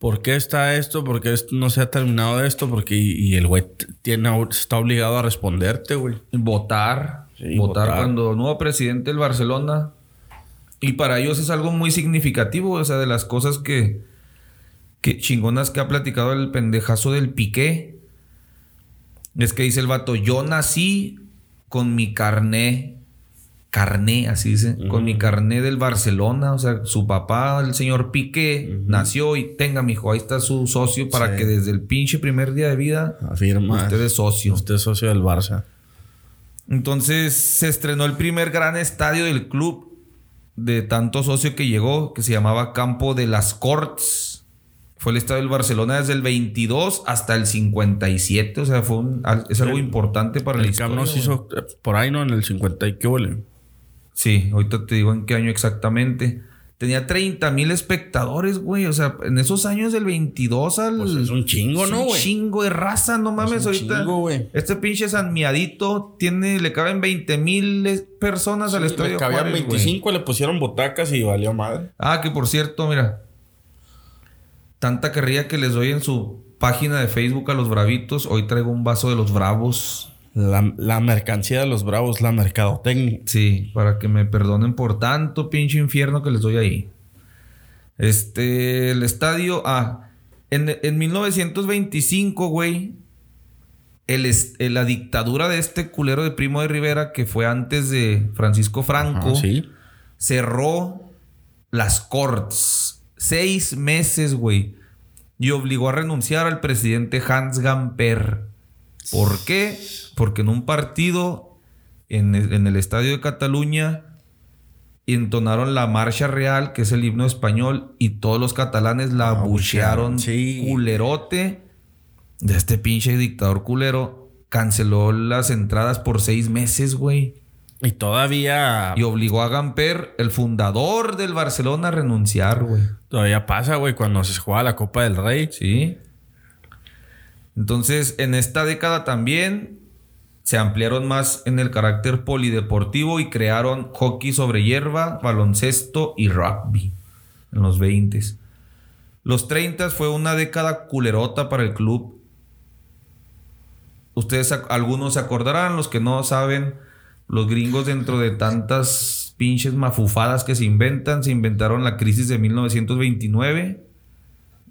por qué está esto, por qué esto no se ha terminado esto, porque y, y el güey tiene está obligado a responderte, güey. Votar. Sí, votar, votar. cuando nuevo presidente del Barcelona. Y para ellos es algo muy significativo. O sea, de las cosas que, que chingonas que ha platicado el pendejazo del Piqué. Es que dice el vato, yo nací con mi carné. Carné, así dice. Con mi carné del Barcelona. O sea, su papá, el señor Piqué, nació y tenga, mijo, ahí está su socio para Sí. que desde el pinche primer día de vida Afirma. usted es socio. Usted es socio del Barça. Entonces se estrenó el primer gran estadio del club de tanto socio que llegó, que se llamaba Campo de las Corts. Fue el estadio del Barcelona desde el 22 hasta el 57. O sea, fue un- es algo El- importante para la El Camp historia. Hizo eh, por ahí, ¿no? En el 50 y qué huele. Sí, ahorita te digo en qué año exactamente. Tenía 30 mil espectadores, güey. O sea, en esos años del 22 al... Pues es un chingo, es ¿no, un güey? chingo de raza, no mames. un ahorita chingo, güey. este pinche San Miadito tiene, le caben 20 mil personas al estadio. Le cabían Juárez, güey. 25, le pusieron botacas y valió madre. Ah, que por cierto, mira. Tanta carrilla que les doy en su página de Facebook a los bravitos. Hoy traigo un vaso de los bravos. La, la mercancía de los bravos, la mercadotecnia. Sí, para que me perdonen por tanto pinche infierno que les doy ahí. Este, el estadio. Ah, en, en 1925, güey. El, la dictadura de este culero de Primo de Rivera, que fue antes de Francisco Franco, sí. cerró las Corts. Seis meses, güey. Y obligó a renunciar al presidente Hans Gamper. ¿Por qué? Porque en un partido en el, en el estadio de Cataluña entonaron la marcha real, que es el himno español, y todos los catalanes la abuchearon sí. culerote. De este pinche dictador culero canceló las entradas por seis meses, güey. Y todavía, Y obligó a Gamper, el fundador del Barcelona, a renunciar, güey. todavía pasa, güey, cuando se juega la Copa del Rey. Sí. Entonces, en esta década también se ampliaron más en el carácter polideportivo y crearon hockey sobre hierba, baloncesto y rugby en los 20. Los 30 fue una década culerota para el club. Ustedes, algunos se acordarán, los que no saben, los gringos dentro de tantas pinches mafufadas que se inventan, se inventaron la crisis de 1929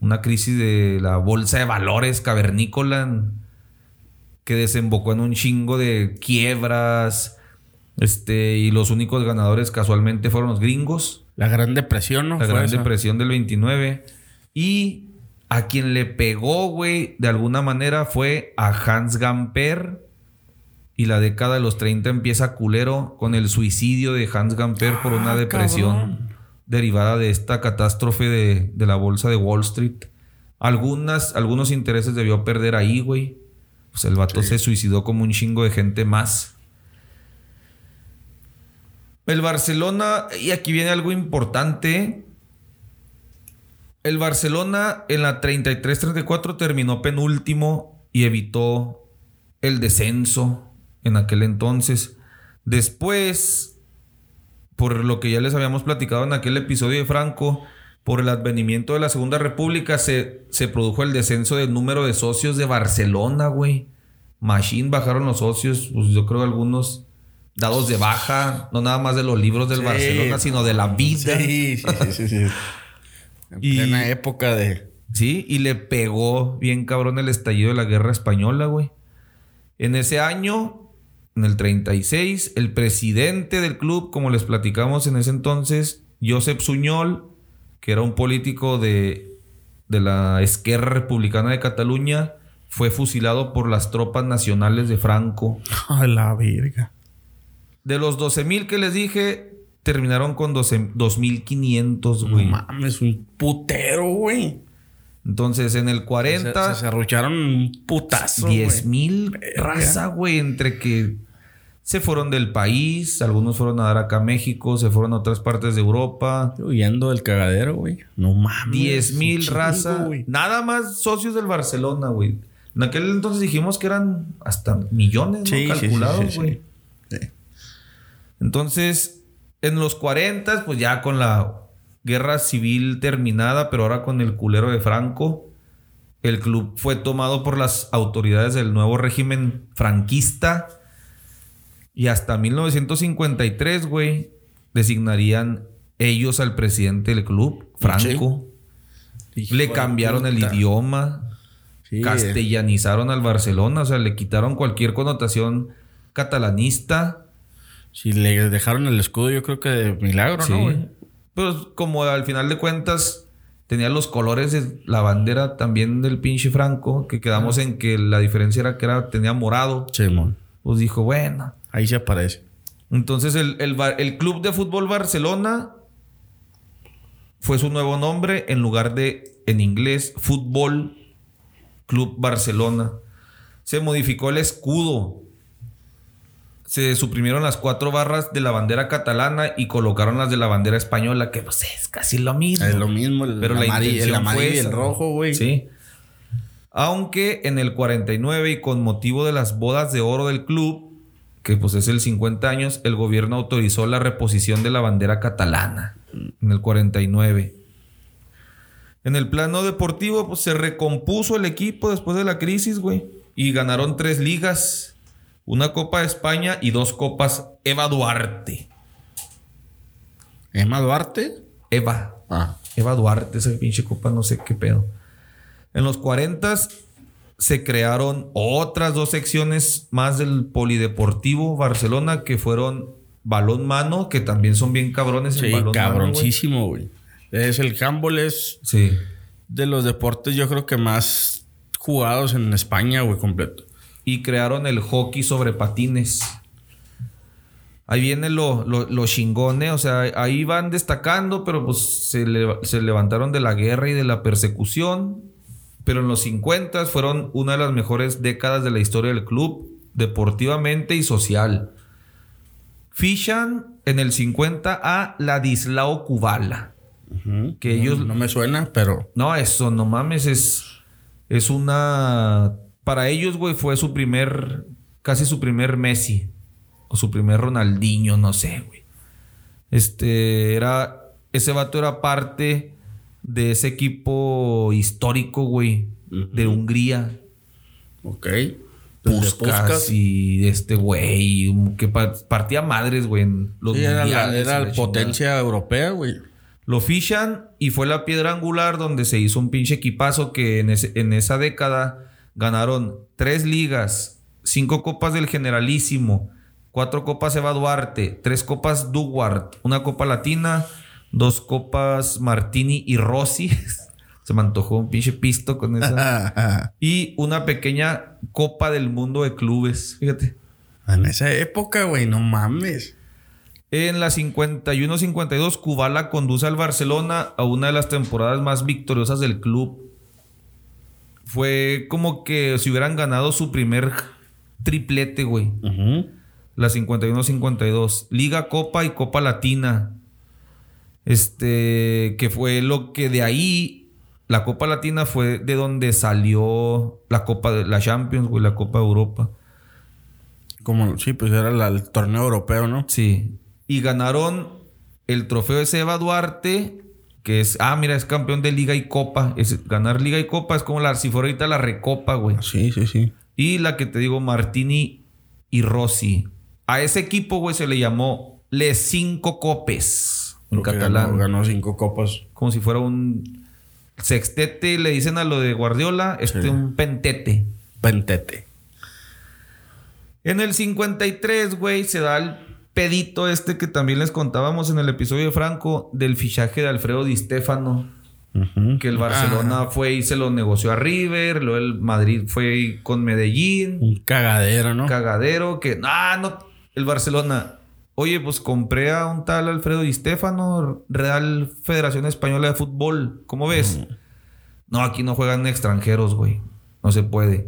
una crisis de la bolsa de valores cavernícola que desembocó en un chingo de quiebras. Este, y los únicos ganadores casualmente fueron los gringos. La Gran Depresión, ¿no? La Gran esa. Depresión del 29. Y a quien le pegó, güey, de alguna manera fue a Hans Gamper. Y la década de los 30 empieza culero con el suicidio de Hans Gamper por una Ah, depresión cabrón. Derivada de esta catástrofe de, de la bolsa de Wall Street. Algunas, algunos intereses debió perder ahí, güey. Pues el vato se suicidó como un chingo de gente más. El Barcelona, y aquí viene algo importante. El Barcelona en la 33-34 terminó penúltimo y evitó el descenso en aquel entonces. Después, por lo que ya les habíamos platicado en aquel episodio de Franco, por el advenimiento de la Segunda República se, se produjo el descenso del número de socios de Barcelona, güey. Machine bajaron los socios, pues yo creo algunos dados de baja, no nada más de los libros del Sí. Barcelona, sino de la vida. Sí, sí, sí, sí, sí. [laughs] En Y- plena época de... Sí, y le pegó bien cabrón el estallido de la guerra española, güey. En ese año, en el 36, el presidente del club, como les platicamos en ese entonces, Josep Suñol, que era un político de, de la Esquerra Republicana de Cataluña, fue fusilado por las tropas nacionales de Franco. A la verga. De los 12 mil que les dije, terminaron con 12 2.500, güey. No mames, un putero, güey. Entonces, en el Se, 40, se serrucharon un putazo. 10 güey. mil raza, güey, entre que se fueron del país, algunos fueron a dar acá a México, se fueron a otras partes de Europa. Huyendo del cagadero, güey. No mames. 10 mil raza. güey. Nada más socios del Barcelona, güey. En aquel entonces dijimos que eran hasta millones, ¿no? Sí, Calculados, sí, sí. güey. Sí. Entonces, en los 40, pues ya con la guerra civil terminada, pero ahora con el culero de Franco, el club fue tomado por las autoridades del nuevo régimen franquista. Y hasta 1953, güey, designarían ellos al presidente del club, Franco. Le cambiaron el idioma, Sí, castellanizaron al Barcelona, o sea, le quitaron cualquier connotación catalanista. Si le dejaron el escudo, yo creo que de milagro, Sí. ¿no, güey? Pero como al final de cuentas tenía los colores de la bandera también del pinche Franco, que quedamos en que la diferencia era que era, tenía morado. Simón. Pues dijo, bueno. Ahí se aparece. Entonces el, el el Club de Fútbol Barcelona fue su nuevo nombre en lugar de, en inglés, Fútbol Club Barcelona. Se modificó el escudo. Se suprimieron las cuatro barras de la bandera catalana y colocaron las de la bandera española, que pues es casi lo mismo. Es lo mismo. El, Pero la amarillo, el amarillo y el rojo, güey. Sí. Aunque en el 49 y con motivo de las bodas de oro del club, que pues es el 50 años, el gobierno autorizó la reposición de la bandera catalana en el 49. En el plano deportivo, pues se recompuso el equipo después de la crisis, güey. Y ganaron tres ligas, una Copa de España y dos Copas Eva Duarte. Emma Duarte. Eva. Ah. Eva Duarte, esa pinche copa, no sé qué pedo. En los 40 se crearon otras dos secciones más del Polideportivo Barcelona que fueron balón mano, que también son bien cabrones en Sí, balón cabroncísimo, güey. Es el handball es. Sí. de los deportes yo creo que más jugados en España, güey, completo. Y crearon el hockey sobre patines. Ahí viene lo, lo, lo. O sea, ahí van destacando, pero pues se, le- se levantaron de la guerra y de la persecución. Pero en los 50 fueron una de las mejores décadas de la historia del club, deportivamente y social. Fichan en el 50 a Ladislao Kubala. Que ellos No, no me suena, pero no, eso no mames, es, es una... Para ellos, güey, fue su primer, casi su primer Messi. O su primer Ronaldinho, no sé, güey. Este, era, ese vato era parte de ese equipo histórico, güey, de Hungría. ok. Puskas y este güey, que pa- partía madres, güey, en los Sí, era la, era chingada. potencia europea, güey. Lo fichan y fue la piedra angular donde se hizo un pinche equipazo que en, ese- en esa década ganaron tres ligas, cinco copas del Generalísimo, cuatro copas Eva Duarte, tres copas Duwart, una copa latina, dos copas Martini y Rossi. [laughs] se me antojó un pinche pisto con esa. [laughs] y una pequeña copa del mundo de clubes. Fíjate. en esa época, güey, no mames. En la 51-52, Kubala conduce al Barcelona a una de las temporadas más victoriosas del club. Fue como que si hubieran ganado su primer triplete, güey. Ujú. La 51-52. Liga, Copa y Copa Latina. Este, que fue lo que de ahí, la Copa Latina fue de donde salió la Copa de la Champions, güey, la Copa de Europa. Como, sí, pues era la- el torneo europeo, ¿no? Sí. Y ganaron el trofeo de Seba Duarte, que es, ah, mira, es campeón de Liga y Copa. Es, ganar Liga y Copa es como la, si fuera ahorita la Recopa, güey. Sí, sí, sí. Y la que te digo, Martini y Rossi. A ese equipo, güey, se le llamó Les Cinco Copes en catalán. Ganó, ganó cinco copas. Como si fuera un sextete, le dicen a lo de Guardiola, este Sí. un pentete. Pentete. En el 53, güey, se da el pedito este que también les contábamos en el episodio de Franco del fichaje de Alfredo Di Stefano Ujú. Que el Barcelona Ah, fue y se lo negoció a River. Luego el Madrid fue con Medellín. un cagadero, ¿no? Cagadero. Que, ah, no. El Barcelona. Oye, pues compré a un tal Alfredo Di Stéfano, Real Federación Española de Fútbol. ¿Cómo ves? No, aquí no juegan extranjeros, güey. No se puede.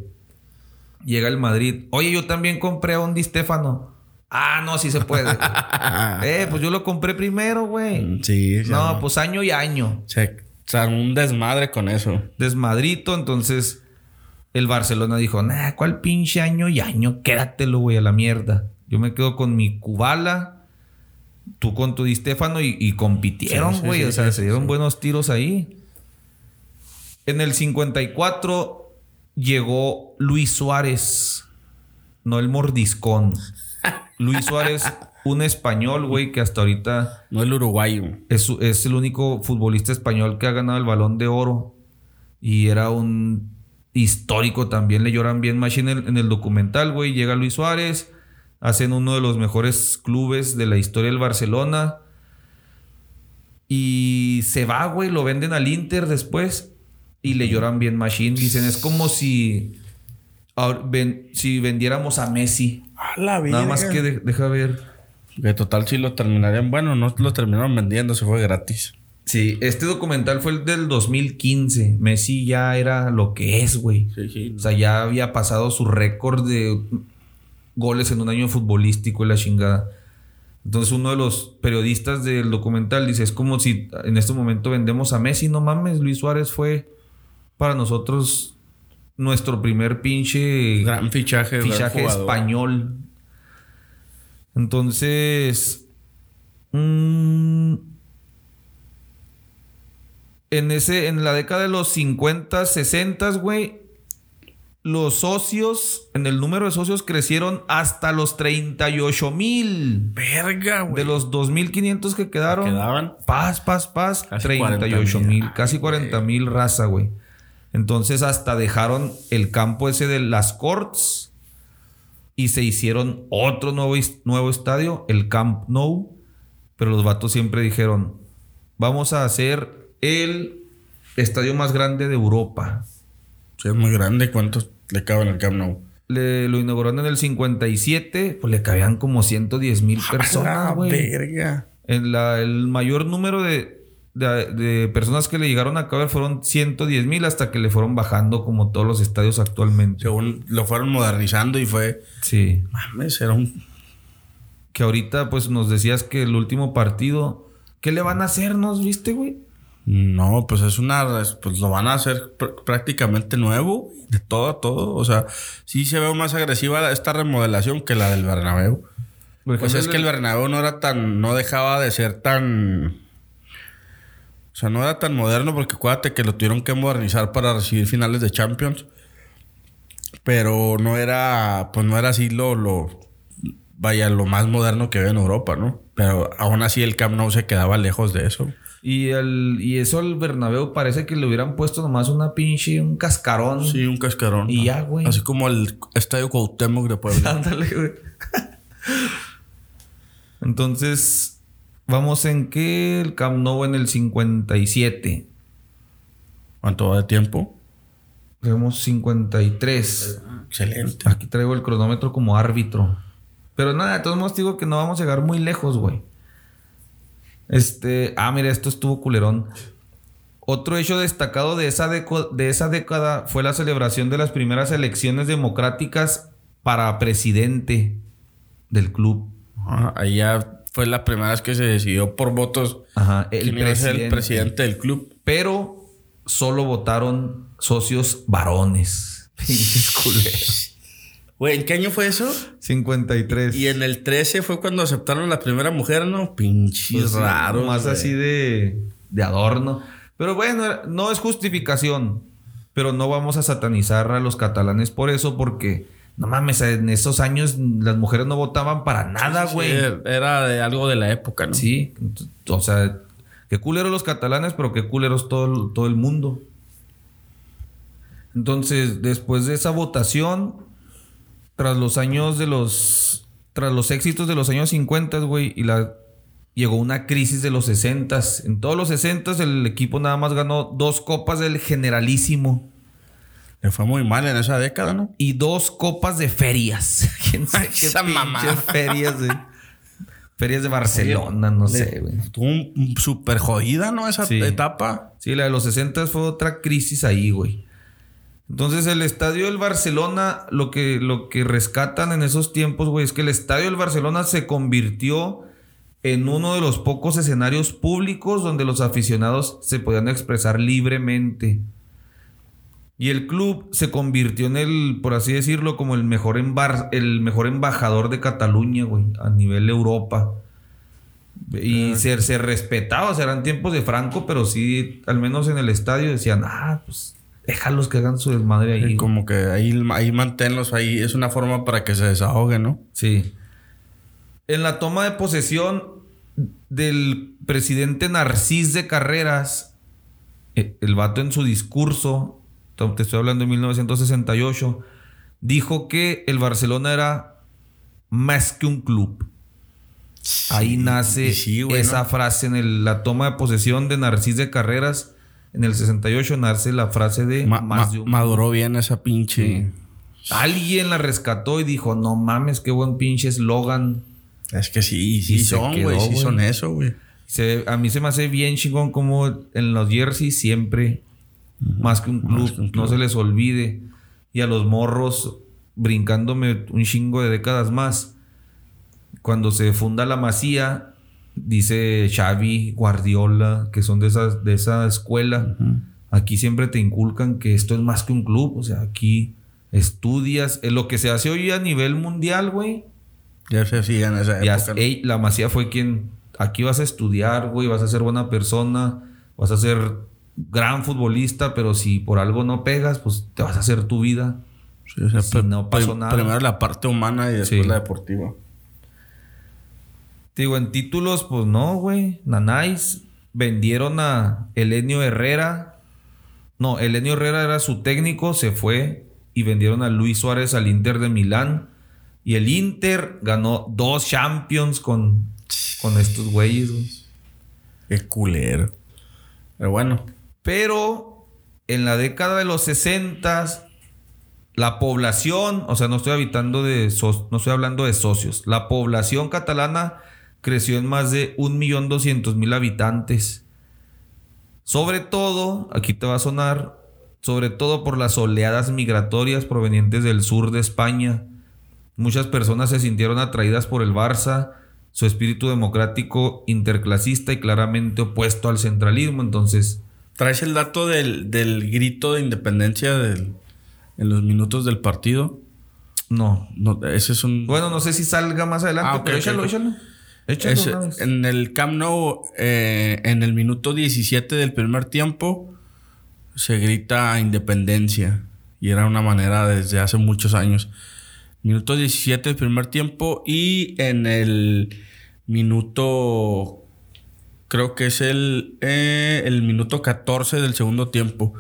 Llega el Madrid. Oye, yo también compré a un Di Stéfano. Ah, no, sí se puede. [laughs] eh, pues yo lo compré primero, güey. sí, sí. No, pues año y año. Se, se armó un desmadre con eso. Desmadrito, entonces el Barcelona dijo, nah, ¿cuál pinche año y año? Quédatelo, güey, a la mierda. Yo me quedo con mi Kubala, tú con tu Di y, y compitieron, Sí, güey. sí, o sea, se dieron buenos tiros ahí. En el 54 llegó Luis Suárez, no el mordiscón. Luis Suárez, un español, güey, que hasta ahorita No el uruguayo. es, es el único futbolista español que ha ganado el balón de oro. Y era un histórico también. Le lloran bien Machine en el, en el documental, güey. Llega Luis Suárez. Hacen uno de los mejores clubes de la historia del Barcelona. Y se va, güey. Lo venden al Inter después. Y le lloran bien Machine. Dicen, es como si... ven- si vendiéramos a Messi. A la Nada más que de- deja ver. Que total sí lo terminarían. Bueno, no lo terminaron vendiendo, se fue gratis. Sí, este documental fue el del 2015. Messi ya era lo que es, güey. Sí, sí. O sea, ya había pasado su récord de goles en un año futbolístico y la chingada. Entonces uno de los periodistas del documental dice, es como si en este momento vendemos a Messi, no mames, Luis Suárez fue para nosotros nuestro primer pinche Gran fichaje. gran fichaje jugador. español. Entonces. mm, en ese. En la década de los 50, 60, güey. Los socios. En el número de socios crecieron hasta los 38 mil. Verga, güey. De los 2.500 que quedaron. Quedaban. Paz, paz, paz. Casi 38 40,000. mil. Casi 40 mil raza, güey. Entonces hasta dejaron el campo ese de las Corts. Y se hicieron otro nuevo, nuevo estadio, el Camp Nou. Pero los vatos siempre dijeron, vamos a hacer el estadio más grande de Europa. Sí, es muy grande. ¿Cuántos le caben al Camp Nou? Le, lo inauguraron en el 57, pues le cabían como 110 mil personas, güey. verga. En la, el mayor número de, de- de personas que le llegaron a caber fueron 110 mil hasta que le fueron bajando como todos los estadios actualmente. Según lo fueron modernizando y fue. Sí. Mames, era un. Que ahorita pues nos decías que el último partido... ¿Qué le van a hacer? ¿Nos viste, güey? No, pues es una. es- Pues lo van a hacer pr- prácticamente nuevo. De todo a todo. O sea, sí se ve más agresiva esta remodelación que la del Bernabéu. Pues es que el Bernabéu no era tan. No dejaba de ser tan. O sea, no era tan moderno porque acuérdate que lo tuvieron que modernizar para recibir finales de Champions. Pero no era. Pues no era así lo. lo vaya, lo más moderno que había en Europa, ¿no? Pero aún así el Camp Nou se quedaba lejos de eso. Y, el, y eso al Bernabéu parece que le hubieran puesto nomás una pinche... Un cascarón. Sí, un cascarón. Y ya, güey. Así como el Estadio Cuauhtémoc de Puebla. [laughs] Ándale, güey. Entonces, vamos en que el Camp Nou en el 57. ¿Cuánto va de tiempo? Tenemos 53. Excelente. Aquí traigo el cronómetro como árbitro. Pero nada, de todos modos digo que no vamos a llegar muy lejos, güey. Este, ah, mira, esto estuvo culerón. Otro hecho destacado de esa, de esa década fue la celebración de las primeras elecciones democráticas para presidente del club. Ahí ya fue la primera vez que se decidió por votos Ajá, el quién iba a ser presidente. el presidente del club. Pero solo votaron socios varones. [laughs] Güey, ¿en qué año fue eso? 53. Y en el 13 fue cuando aceptaron la primera mujer, ¿no? Pinches Pues, raro. Más así de, de adorno. Pero bueno, no es justificación. Pero no vamos a satanizar a los catalanes por eso, porque no mames, en esos años las mujeres no votaban para nada, güey. Era de algo de la época, ¿no? Sí, o sea, qué culeros los catalanes, pero qué culeros todo, todo el mundo. Entonces, después de esa votación, tras los años de los. Tras los éxitos de los años 50, güey, y la llegó una crisis de los 60 En todos los 60 el equipo nada más ganó dos copas del Generalísimo. Le fue muy mal en esa década, ¿no? Y dos copas de ferias. [laughs] ¿Quién sabe qué Esa mamá. ferias de... Ferias de Barcelona, no sé, güey. Estuvo súper jodida, ¿no? Esa Sí. etapa. Sí, la de los 60 fue otra crisis ahí, güey. Entonces, el estadio del Barcelona, lo que, lo que rescatan en esos tiempos, güey, es que el estadio del Barcelona se convirtió en uno de los pocos escenarios públicos donde los aficionados se podían expresar libremente. Y el club se convirtió en el, por así decirlo, como el mejor, embar- el mejor embajador de Cataluña, güey, a nivel Europa. Y se, se respetaba, o sea, eran tiempos de Franco, pero sí, al menos en el estadio decían, ah, pues déjalos que hagan su desmadre ahí. Y como que ahí, ahí manténlos ahí. Es una forma para que se desahoguen, ¿no? Sí. En la toma de posesión del presidente Narcís de Carreras, eh, el vato en su discurso, te estoy hablando de 1968, dijo que el Barcelona era más que un club. Ahí nace sí, esa frase en el- la toma de posesión de Narcís de Carreras. En el 68 nace la frase de Ma- más ma- de un maduró bien esa pinche. Alguien la rescató y dijo, no mames, qué buen pinche eslogan. Es que sí, sí Y son, güey. Sí son eso, güey. A mí se me hace bien chingón como en los jerseys siempre, más que un club, Más que un no se les olvide. Y a los morros brincándome un chingo de décadas más. Cuando se funda la Masía, dice Xavi, Guardiola, que son de, esas, de esa escuela. Aquí siempre te inculcan que esto es más que un club. O sea, aquí estudias. En lo que se hace hoy a nivel mundial, güey. Ya se hacía en esa época. ey, la Masía fue quien. Aquí vas a estudiar, güey, vas a ser buena persona, vas a ser gran futbolista, pero si por algo no pegas, pues te vas a hacer tu vida. Sí, o sea, si no pasó nada. Primero la parte humana y después Sí. la deportiva. Te digo, en títulos, pues no, güey. Nanais vendieron a Elenio Herrera. No, Elenio Herrera era su técnico, se fue y vendieron a Luis Suárez al Inter de Milán. Y el Inter ganó dos Champions con, con estos güeyes, güey. Qué culero. Pero bueno. Pero en la década de los 60 la población, o sea, no estoy habitando de no estoy hablando de socios, la población catalana creció en más de 1.200.000 habitantes. Sobre todo, aquí te va a sonar, sobre todo por las oleadas migratorias provenientes del sur de España. Muchas personas se sintieron atraídas por el Barça, su espíritu democrático interclasista y claramente opuesto al centralismo. Entonces, ¿Traes el dato del, del grito de independencia del- en los minutos del partido? no. No, ese es un. Bueno, no sé si salga más adelante, Ah, pero échalo, échalo. Échalo Ese- una vez. en el Camp Nou, eh, en el minuto 17 del primer tiempo, se grita independencia. Y era una manera desde hace muchos años. Minuto 17 del primer tiempo y en el minuto... Creo que es el, eh, el minuto 14 del segundo tiempo.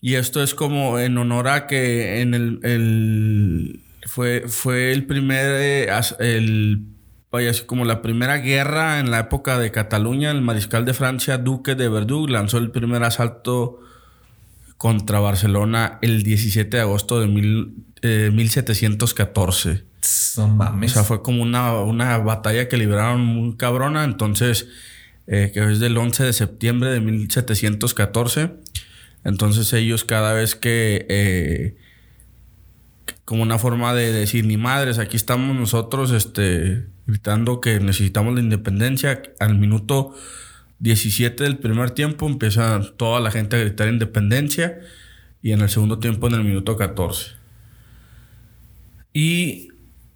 Y esto es como en honor a que en el, fue, fue el primer eh, el vaya como la primera guerra en la época de Cataluña, el mariscal de Francia, Duque de Verdú, lanzó el primer asalto contra Barcelona el 17 de agosto de mil, eh, 1714. No O mames. sea, fue como una, una batalla que libraron muy cabrona. Entonces, eh, que es del 11 de septiembre de 1714. Entonces, ellos cada vez que, eh, como una forma de decir, ni madres, aquí estamos nosotros, este, gritando que necesitamos la independencia, al minuto 17 del primer tiempo empieza toda la gente a gritar independencia. Y en el segundo tiempo, en el minuto 14. Y.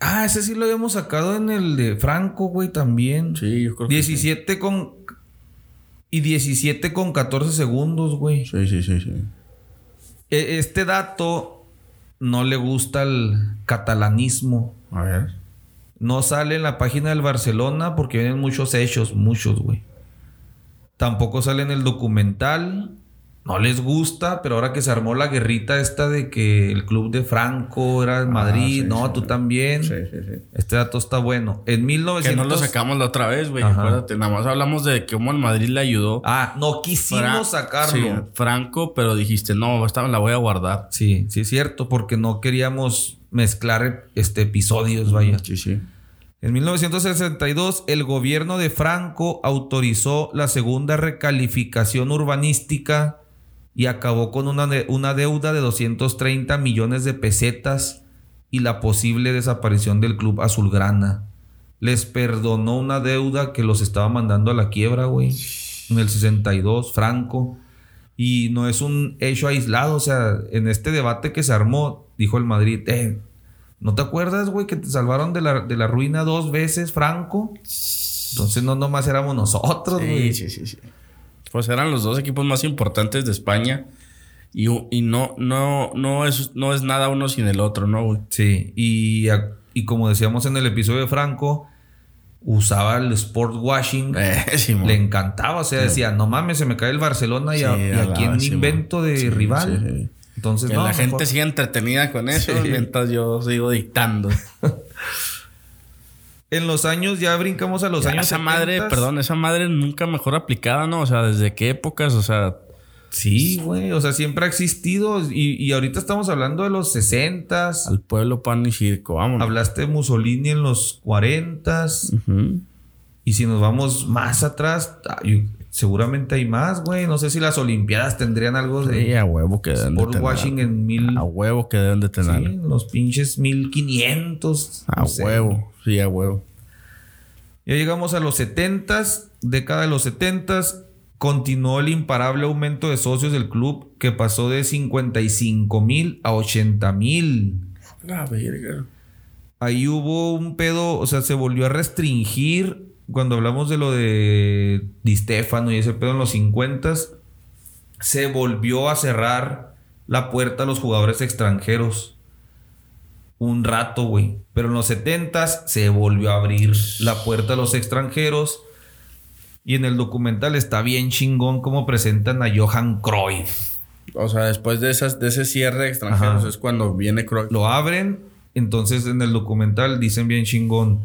Ah, ese sí lo habíamos sacado en el de Franco, güey, también. Sí, yo creo que sí. 17 con. Y 17 con 14 segundos, güey. Sí, sí, sí, sí. E- Este dato no le gusta el catalanismo. A ver. No sale en la página del Barcelona porque vienen muchos hechos, muchos, güey. Tampoco sale en el documental no les gusta, pero ahora que se armó la guerrita esta de que el club de Franco era en Madrid, sí, no, sí. tú también. Sí, sí, sí. Este dato está bueno. En 1900 Que no lo sacamos la otra vez, güey. Acuérdate, nada más hablamos de cómo el Madrid le ayudó. Ah, no quisimos Fra- sacarlo. Sí, Franco, pero dijiste, no, esta me la voy a guardar. Sí, sí es cierto, porque no queríamos mezclar este episodios, vaya. Sí, sí. En 1962, el gobierno de Franco autorizó la segunda recalificación urbanística y acabó con una, de- una deuda de 230 millones de pesetas y la posible desaparición del club azulgrana. Les perdonó una deuda que los estaba mandando a la quiebra, güey. En el 62, Franco. Y no es un hecho aislado, o sea, en este debate que se armó, dijo el Madrid, eh, ¿no te acuerdas, güey, que te salvaron de la, de la ruina dos veces, Franco? Entonces no nomás éramos nosotros, güey. Sí, sí, sí, sí. Pues eran los dos equipos más importantes de España. Y, y no, no, no, es, no es nada uno sin el otro, ¿no, güey? Sí, y, y como decíamos en el episodio de Franco, usaba el sport washing. [laughs] Eh. Le encantaba, o sea, decía, no mames, se me cae el Barcelona y, a, Sí, y a hablaba, quién Simón. invento de rival. Entonces, Que no, la mejor- gente siga entretenida con eso mientras yo sigo dictando. [laughs] En los años, ya brincamos a los Ya, años esa madre, 70s. perdón, esa madre nunca mejor aplicada, ¿no? O sea, ¿desde qué épocas? O sea, Sí, güey, o sea, siempre ha existido. Y, y ahorita estamos hablando de los 60 al pueblo pan y circo, vámonos. Hablaste de Mussolini en los 40 Ujú. Y si nos vamos más atrás, seguramente hay más, güey. No sé si las Olimpiadas tendrían algo de Sí, a huevo que deben de sport tener. washing en mil. A huevo que deben de Sí, tener. en los pinches 1500. A no sé. Sí, a huevo. Ya llegamos a los 70s, década de los 70s. Continuó el imparable aumento de socios del club que pasó de 55 mil a 80 mil. La verga. Ahí hubo un pedo, o sea, se volvió a restringir cuando hablamos de lo de Di Stefano y ese pedo en los 50 se volvió a cerrar la puerta a los jugadores extranjeros. Un rato, güey. Pero en los 70 se volvió a abrir la puerta a los extranjeros. Y en el documental está bien chingón cómo presentan a Johan Cruyff. O sea, después de, esas, de ese cierre de extranjeros Ajá. es cuando viene Cruyff. lo abren. Entonces en el documental dicen bien chingón.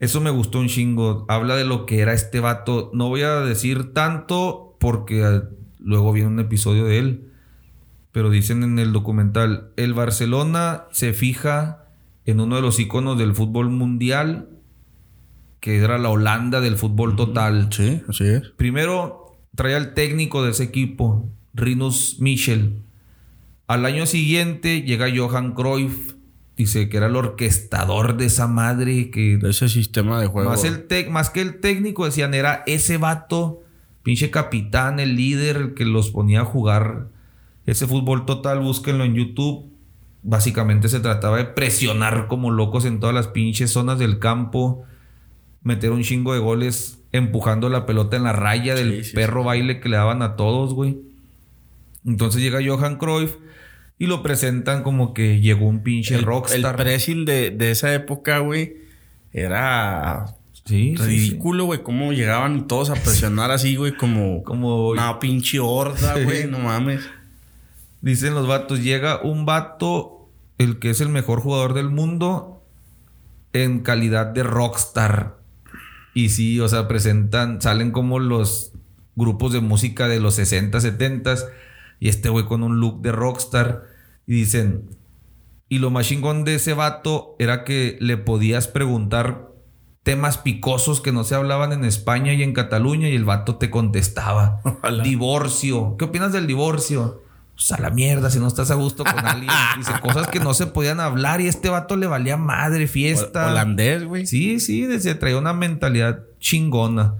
Eso me gustó un chingo. Habla de lo que era este vato. No voy a decir tanto porque eh, luego viene un episodio de él. Pero dicen en el documental, el Barcelona se fija en uno de los iconos del fútbol mundial, que era la Holanda del fútbol total. Sí, así es. Primero trae al técnico de ese equipo, Rinus Michel. Al año siguiente llega Johan Cruyff. Dice que era el orquestador de esa madre. Que De ese sistema de juego. más, el tec- más que el técnico decían era ese vato, pinche capitán, el líder, el que los ponía a jugar ese fútbol total. Búsquenlo en YouTube. Básicamente se trataba de presionar como locos en todas las pinches zonas del campo. Meter un chingo de goles empujando la pelota en la raya del Sí, sí, perro baile que le daban a todos, güey. Entonces llega Johan Cruyff y lo presentan como que llegó un pinche el, el rockstar. pressing de, de esa época, güey, era sí, sí, sí. ridículo, güey. Cómo llegaban todos a presionar así, güey, como... Como Una pinche horda, güey, no mames. Dicen los vatos, llega un vato, el que es el mejor jugador del mundo, en calidad de rockstar. Y sí, o sea, presentan, salen como los grupos de música de los 60, 70 y este güey con un look de rockstar. Y dicen, y lo más chingón de ese vato era que le podías preguntar temas picosos que no se hablaban en España y en Cataluña y el vato te contestaba. Ojalá. Divorcio. ¿Qué opinas del divorcio? Pues a la mierda, si no estás a gusto con [laughs] alguien. Dice cosas que no se podían hablar y este vato le valía madre, fiesta. Holandés, güey. Sí, sí, decía, traía una mentalidad chingona.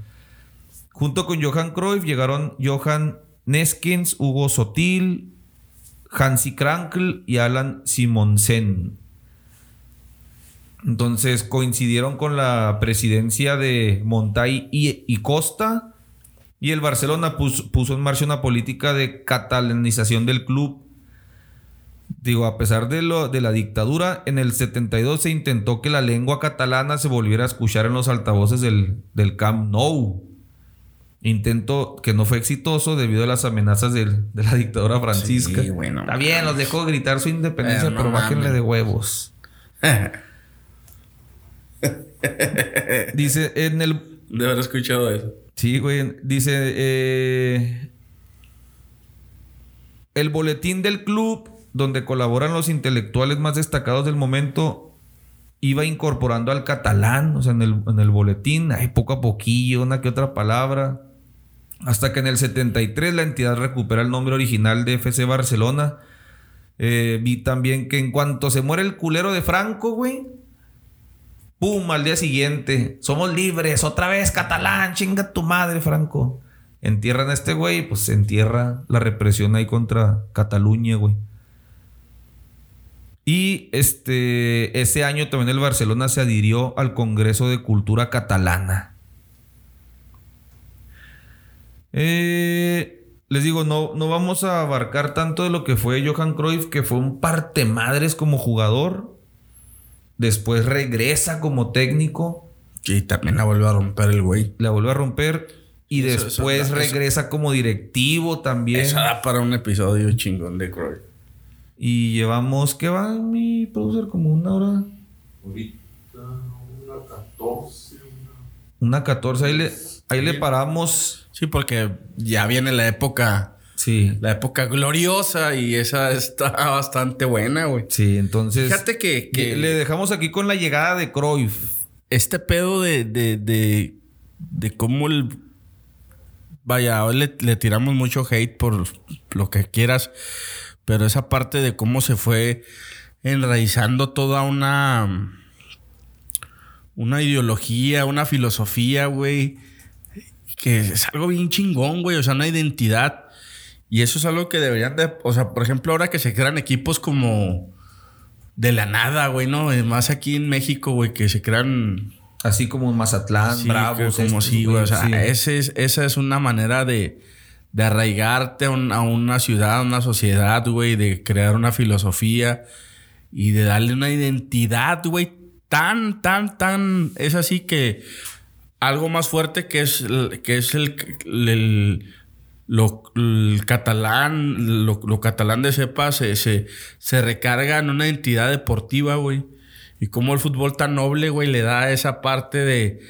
Junto con Johan Cruyff llegaron Johan Neskins, Hugo Sotil, Hansi Krankel y Alan Simonsen. Entonces coincidieron con la presidencia de Montay y, y Costa. Y el Barcelona puso, puso en marcha una política de catalanización del club. Digo, a pesar de, lo, de la dictadura, en el 72 se intentó que la lengua catalana se volviera a escuchar en los altavoces del, del Camp Nou. Intento que no fue exitoso debido a las amenazas del- de la dictadura francisca. Sí, bueno, Está bien, los dejó gritar su independencia, Eh, no pero bájenle mames. de huevos. [laughs] Dice en el De haber escuchado eso. Sí, güey. Dice. eh, el boletín del club, donde colaboran los intelectuales más destacados del momento, iba incorporando al catalán, o sea, en el, en el boletín, hay poco a poquillo, una que otra palabra. Hasta que en el 73 la entidad recupera el nombre original de FC Barcelona. Eh, vi también que en cuanto se muere el culero de Franco, güey, ¡Pum! Al día siguiente. Somos libres. Otra vez, catalán. Chinga tu madre, Franco. Entierran a este güey. Pues se entierra la represión ahí contra Cataluña, güey. Y este, ese año también el Barcelona se adhirió al Congreso de Cultura Catalana. Eh, les digo, no, no vamos a abarcar tanto de lo que fue Johan Cruyff, que fue un partemadres como jugador. Después regresa como técnico, Sí, también la vuelve a romper el güey. la vuelve a romper y Eso- después eso- regresa como directivo también. Eso da para un episodio chingón de Croy. Y llevamos, ¿qué va mi producer? Como una hora. Ahorita una 14, una... Una 14. Ahí le, ahí le paramos. Sí, porque ya viene la época, Sí. la época gloriosa y esa está bastante buena, güey. Sí, entonces. Fíjate que, que le dejamos aquí con la llegada de Cruyff. este pedo de, de, de, de cómo el... Vaya, hoy le, le tiramos mucho hate por lo que quieras, pero esa parte de cómo se fue enraizando toda una... Una ideología, una filosofía, güey, que es algo bien chingón, güey, o sea, una identidad. Y eso es algo que deberían de... O sea, por ejemplo, ahora que se crean equipos como... De la nada, güey, ¿no? Más aquí en México, güey, que se crean Así como Mazatlán, Sí, Bravos. como sí, güey. O sea, sí. ese es- esa es una manera de, de arraigarte a, un- a una ciudad, a una sociedad, güey, de crear una filosofía y de darle una identidad, güey, tan, tan, tan. Es así que algo más fuerte que es, que es el, el- lo, el catalán, lo, catalán de cepa se, se, se recarga en una entidad deportiva, güey. Y cómo el fútbol tan noble, güey, le da esa parte de,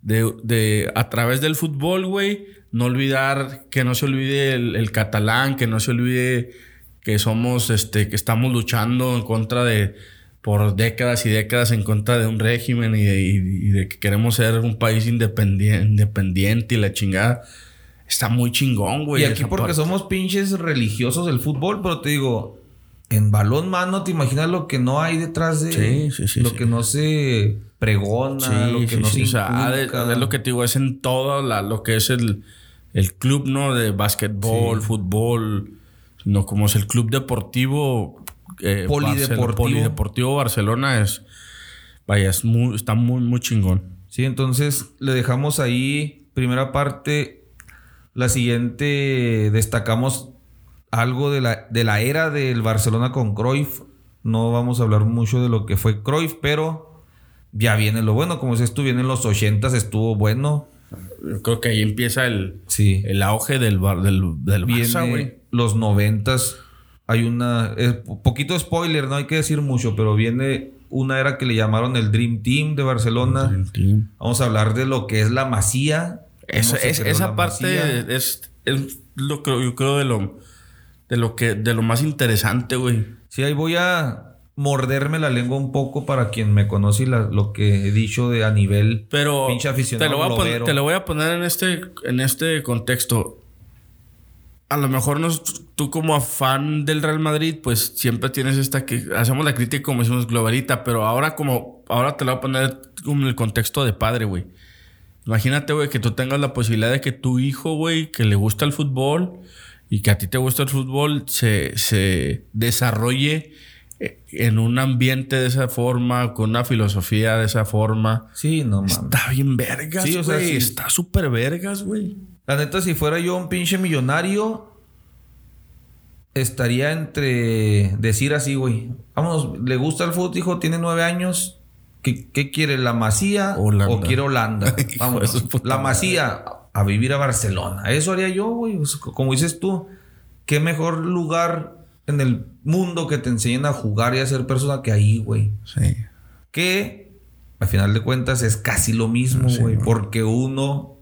de, de a través del fútbol, güey, no olvidar, que no se olvide el, catalán, que no se olvide que somos, este, que estamos luchando en contra de, por décadas y décadas en contra de un régimen y de, y- de que queremos ser un país independiente y la chingada. Está muy chingón, güey. y aquí porque parte. somos pinches religiosos del fútbol, pero te digo, en balón mano, ¿te imaginas lo que no hay detrás de Sí, sí, sí, lo que no se pregona, lo que no se o sea, de- lo que te digo, es en todo la- lo que es el, el club, ¿no? De básquetbol, fútbol, no como es el club deportivo. eh, Polideportivo. Polideportivo Barcelona es, vaya, es muy, está muy, muy chingón. Sí, entonces le dejamos ahí, primera parte. La siguiente, destacamos algo de la, de la era del Barcelona con Cruyff. No vamos a hablar mucho de lo que fue Cruyff, pero ya viene lo bueno. Como dices tú, viene en los 80 estuvo bueno. Yo creo que ahí empieza el, Sí. el auge del, bar- del, del Barça, güey. Viene los 90 Hay una. poquito spoiler, no hay que decir mucho, pero viene una era que le llamaron el Dream Team de Barcelona. Vamos a hablar de lo que es la Masía. Se es- esa la parte es, es lo que yo creo de lo, de lo que de lo más interesante, güey. Sí, ahí voy a morderme la lengua un poco para quien me conoce y la- lo que he dicho de a nivel Pero pinche aficionado te lo, voy a poner, te lo voy a poner en este, en este contexto. A lo mejor nos- tú como fan del Real Madrid, pues siempre tienes esta que hacemos la crítica como decimos globalita, pero ahora como ahora te lo voy a poner en el contexto de padre, güey. Imagínate, güey, que tú tengas la posibilidad de que tu hijo, güey, que le gusta el fútbol y que a ti te gusta el fútbol, se, se desarrolle eh, en un ambiente de esa forma, con una filosofía de esa forma. Sí, no mames. Está bien vergas, Sí, güey. o sea, sí. Está súper vergas, güey. La neta, si fuera yo un pinche millonario, estaría entre decir así, güey. Vamos, le gusta el fútbol, hijo, tiene nueve años. ¿Qué, qué quiere? ¿La Masía Holanda. o quiere Holanda? [laughs] Vamos, la. Masía. a vivir a Barcelona. Eso haría yo, güey. Como dices tú, qué mejor lugar en el mundo que te enseñen a jugar y a ser persona que ahí, güey. Sí. Que al final de cuentas es casi lo mismo, Sí, güey. porque uno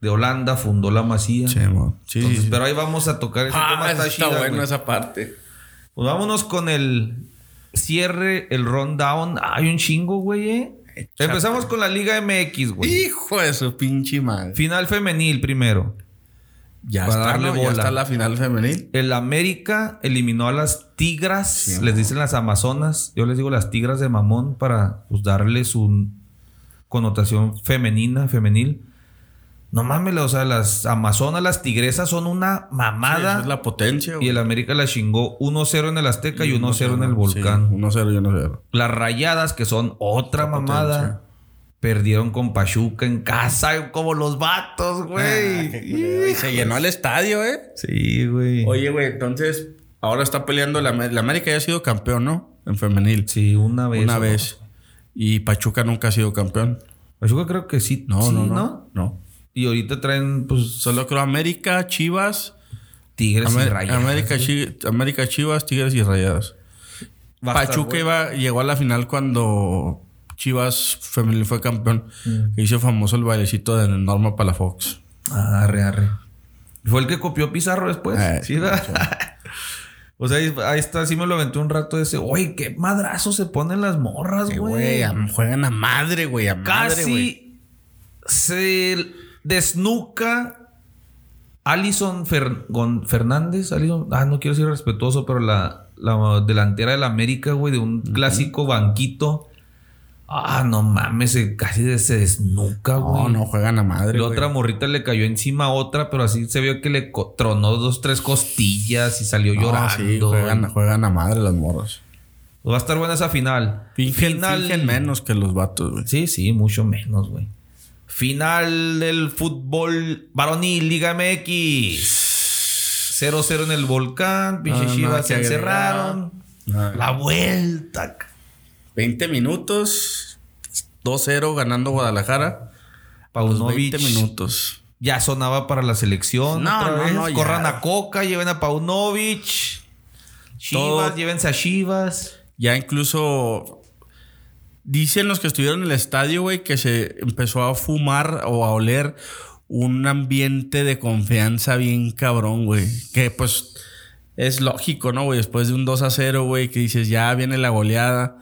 de Holanda fundó la Masía. Sí. Sí, Entonces, sí. Pero ahí vamos a tocar ese Ah, tema. está, Está, chida, bueno güey. esa parte. Pues vámonos con el cierre, el rundown. Hay un chingo, güey, eh. Empezamos con la Liga MX, güey. Hijo de su pinche madre. Final femenil primero. Ya Para está, darle. Ya está la final femenil. El América eliminó a las Tigras, Sí, les dicen las Amazonas. Yo les digo las Tigras de Mamón para pues, darle su connotación femenina, femenil. No mames, o sea, las Amazonas, las Tigresas son una Sí, mamada. esa es la potencia, Y güey. el América la chingó 1-0 en el Azteca y 1-0 en el Volcán. Sí, 1-0 y 1-0. Las Rayadas, que son otra Otra mamada, potencia. perdieron con Pachuca en casa, como los vatos, Ah, güey. culero. Y se llenó el estadio, ¿eh? sí, güey. Oye, güey, entonces ahora está peleando la, la América ya ha sido campeón, ¿no? En femenil. Sí, una vez. Una ¿o no? vez. Y Pachuca nunca ha sido campeón. Pachuca creo que sí. No, sí, no, no, no. Y ahorita traen, pues, Solo creo América, Chivas, Tigres y Rayadas. América, Chi- América, Chivas, Tigres y Rayadas. Pachuca bueno. iba, llegó a la final cuando Chivas femenil fue campeón. Mm. Que hizo famoso el bailecito de Norma Palafox. Arre, arre. Fue el que copió Pizarro después. Eh, sí, ¿verdad? [laughs] o sea, ahí, ahí está, sí me lo aventé un rato ese. Oye, qué madrazo se ponen las morras, güey. Güey, juegan a madre, güey, a madre, güey. Casi se desnuca Alison Fer- Fernández. Alison- ah, no quiero ser respetuoso, pero la, la delantera del América, güey, de un clásico banquito. Ah, no mames, casi se desnuca, güey. No, no juegan a madre. La otra morrita le cayó encima a otra, pero así se vio que le tronó dos, tres costillas y salió No, llorando. sí, juegan, juegan a madre las morras. Va a estar buena esa final. Fingen, final. fingen menos que los vatos, güey. Sí, sí, mucho menos, güey. Final del fútbol varonil, Liga MX. 0-0 en el volcán. Chivas se encerraron. La vuelta. 20 minutos, 2-0 ganando Guadalajara. Paunovic 20 minutos. ya sonaba para la selección. No, otra no, vez. no, ya. Corran a Coca, lleven a Paunovic. Chivas, Todo- llévense a Chivas. Ya incluso dicen los que estuvieron en el estadio, güey, que se empezó a fumar o a oler un ambiente de confianza bien cabrón, güey. Que pues es lógico, ¿no, güey? Después de un 2 a 0, güey, que dices, ya viene la goleada.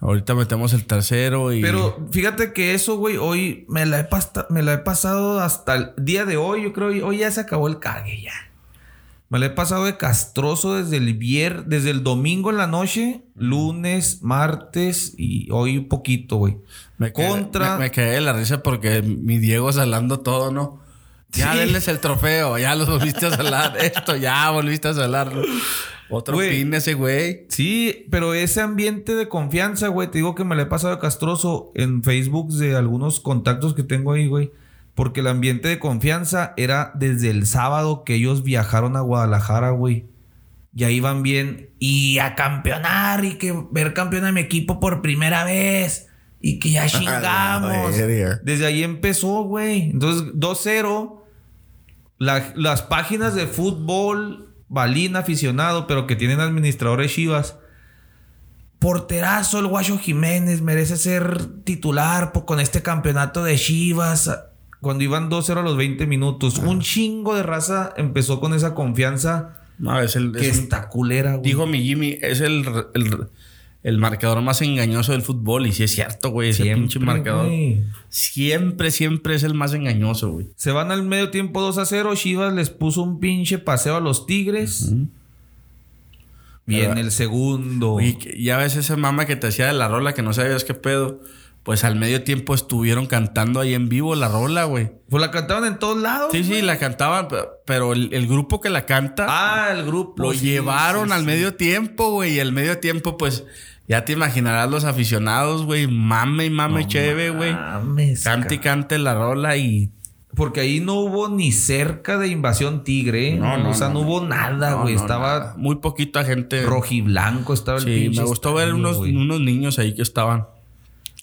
Ahorita metemos el tercero y... Pero fíjate que eso, güey, hoy me la, he me la he pasado hasta el día de hoy. Yo creo que hoy ya se acabó el cague ya. Me la he pasado de castroso desde el vier, desde el domingo en la noche, lunes, martes y hoy un poquito, güey. Me quedé, Contra. Me, me quedé de la risa porque mi Diego salando todo, ¿no? Ya Sí. denles el trofeo, ya los volviste a salar. [laughs] Esto, ya volviste a salarlo. Otro pin ese güey. Sí, pero ese ambiente de confianza, güey, te digo que me la he pasado de castroso en Facebook de algunos contactos que tengo ahí, güey. Porque el ambiente de confianza era desde el sábado que ellos viajaron a Guadalajara, güey. Y ahí van bien. Y a campeonar y que ver campeón a mi equipo por primera vez. Y que ya [laughs] chingamos. Desde ahí empezó, güey. Entonces, 2-0. La- las páginas de fútbol, Balín aficionado, pero que tienen administradores Chivas. Porterazo, el Guacho Jiménez merece ser titular con este campeonato de Chivas. Cuando iban 2-0 a los 20 minutos. Un chingo de raza empezó con esa confianza No, es el. que es un- está culera, güey. dijo mi Jimmy, es el, el, el marcador más engañoso del fútbol. Y sí es cierto, güey. Ese pinche marcador. güey. Siempre, siempre es el más engañoso, güey. Se van al medio tiempo 2 a 0. Chivas les puso un pinche paseo a los Tigres. Viene Pero- el segundo. Que ya ves esa mama que te hacía de la rola que no sabías qué pedo. Pues al medio tiempo estuvieron cantando ahí en vivo la rola, güey. Pues la cantaban en todos lados. Sí, sí, güey. la cantaban, pe- pero el, el grupo que la canta Ah, el grupo. lo sí, llevaron sí, al sí. medio tiempo, güey. Y al medio tiempo, pues, ya te imaginarás los aficionados, güey. Mame y mame No cheve, güey. mames, Cante y ca- cante la rola y. Porque ahí no hubo ni cerca de invasión tigre. ¿eh? No, no, o sea, no, no, hubo nada, güey. no, Estaba nada. muy poquita gente. rojiblanco, estaba el Sí, me gustó ver unos, unos niños ahí que estaban.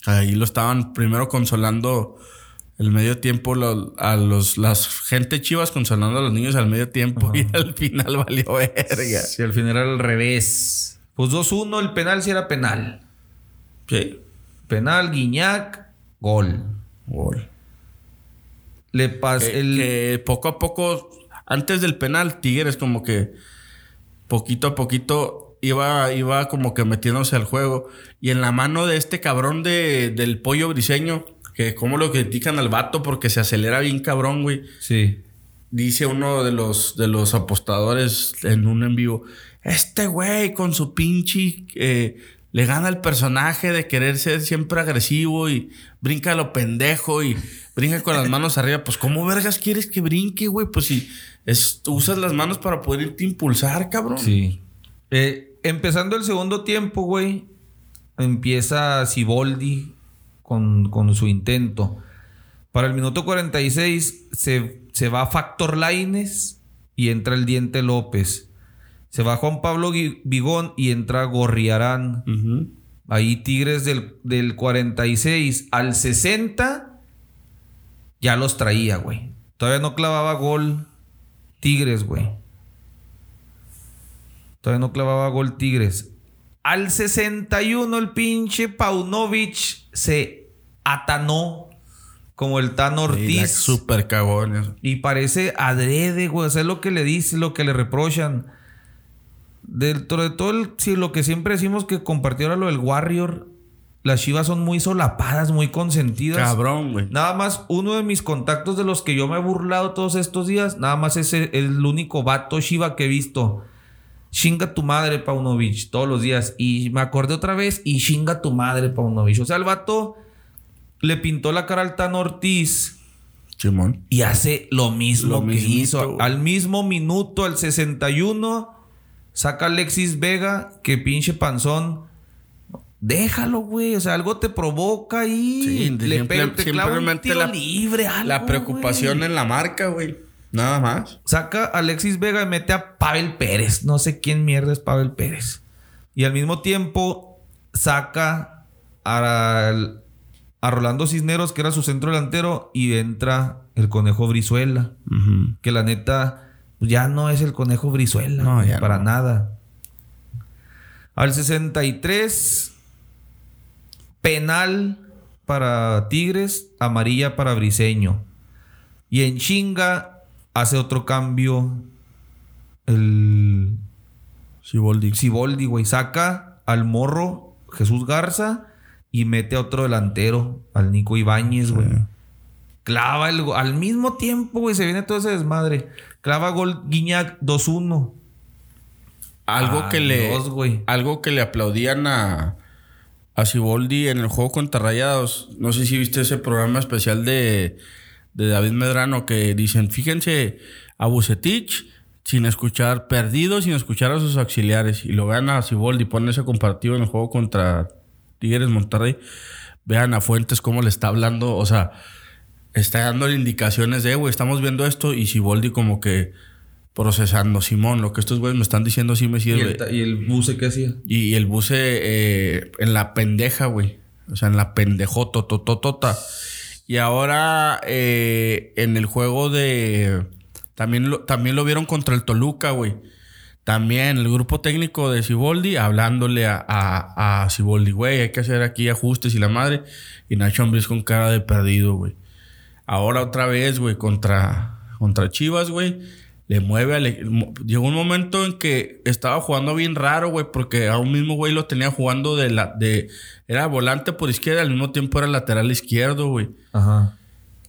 Ahí lo estaban primero consolando El medio tiempo, lo- a los, las gente chivas consolando a los niños al medio tiempo y al final valió verga. Si al final era al revés. Pues 2-1, el penal sí era penal. Sí. Penal, Guiñac, gol. Gol. Le Que, el. que poco a poco, antes del penal, Tigres como que poquito a poquito iba, iba como que metiéndose al juego. Y en la mano de este cabrón de, del pollo briseño, que como lo critican al vato porque se acelera bien cabrón, güey. Sí. Dice uno de los, de los apostadores en un en vivo, este güey con su pinche eh, le gana el personaje de querer ser siempre agresivo y brinca a lo pendejo y brinca con las manos [laughs] arriba. Pues ¿cómo vergas quieres que brinque, güey? Pues si es, usas las manos para poder irte a impulsar, cabrón. Sí. Eh, empezando el segundo tiempo, güey, empieza Siboldi con, con su intento. Para el minuto 46 se, se va Factor Laines y entra el Diente López. Se va Juan Pablo Vigón y entra Gorriarán. Ahí Tigres del, del 46 al 60 ya los traía, güey. Todavía no clavaba gol Tigres, güey. Todavía no clavaba gol Tigres. Al 61 el pinche Paunovic se atanó como el Y la Ortiz. Cagón. eso. Y parece adrede, güey. O sea, es lo que le dice, lo que le reprochan. Dentro de todo el, sí, lo que siempre decimos que compartió ahora lo del Warrior. Las chivas son muy solapadas, muy consentidas. Cabrón, güey. Nada más, uno de mis contactos de los que yo me he burlado todos estos días, nada más es el, el único vato Shiva que he visto. Chinga tu madre, Paunovic, todos los días. Y me acordé otra vez, y chinga tu madre, Paunovic. O sea, el vato le pintó la cara al Tan Ortiz Simón. y hace lo mismo Lo que mismito, hizo. Al mismo minuto, al 61, saca Alexis Vega, que pinche panzón. Déjalo, güey. O sea, algo te provoca y Sí, le pega, te clava un simplemente tiro la- libre, algo, La preocupación en la marca, güey. Nada más. Saca a Alexis Vega y mete a Pavel Pérez. No sé quién mierda es Pavel Pérez. Y al mismo tiempo saca al- a Rolando Cisneros, que era su centro delantero, y entra el Conejo Brizuela. Que la neta pues, ya no es el Conejo Brizuela. No, güey, ya para no. nada. Al 63, penal para Tigres, amarilla para Briseño. Y en chinga hace otro cambio el Siboldi. Siboldi, güey. Saca al morro Jesús Garza y mete a otro delantero, al Nico Ibáñez, güey. Clava el Al mismo tiempo, güey, se viene todo ese desmadre. Clava gol Guiñac 2-1. Algo que le. Algo que le aplaudían a. A Siboldi en el juego contra Rayados. No sé si viste ese programa especial de. De David Medrano que dicen: Fíjense a Bucetich sin escuchar, perdido sin escuchar a sus auxiliares. Y lo gana a Siboldi. Pone ese compartido en el juego contra Tigres Monterrey. Vean a Fuentes cómo le está hablando. O sea, está dándole indicaciones de, güey, estamos viendo esto. Y Siboldi como que procesando, Simón, lo que estos güeyes me están diciendo sí me ¿Y sirve. el, y el buce qué hacía? Y, y el buce eh, en la pendeja, güey. O sea, en la pendejotototota. Y ahora eh, en el juego de... También lo, también lo vieron contra el Toluca, güey. También el grupo técnico de Siboldi hablándole a, a, a güey, hay que hacer aquí ajustes y la madre. Y Nacho Ambriz con cara de perdido, güey. Ahora otra vez, güey, contra, contra Chivas, güey. Le mueve al... Llegó un momento en que estaba jugando bien raro, güey, porque a un mismo güey lo tenía jugando de la... de Era volante por izquierda, al mismo tiempo era lateral izquierdo, güey. Ajá.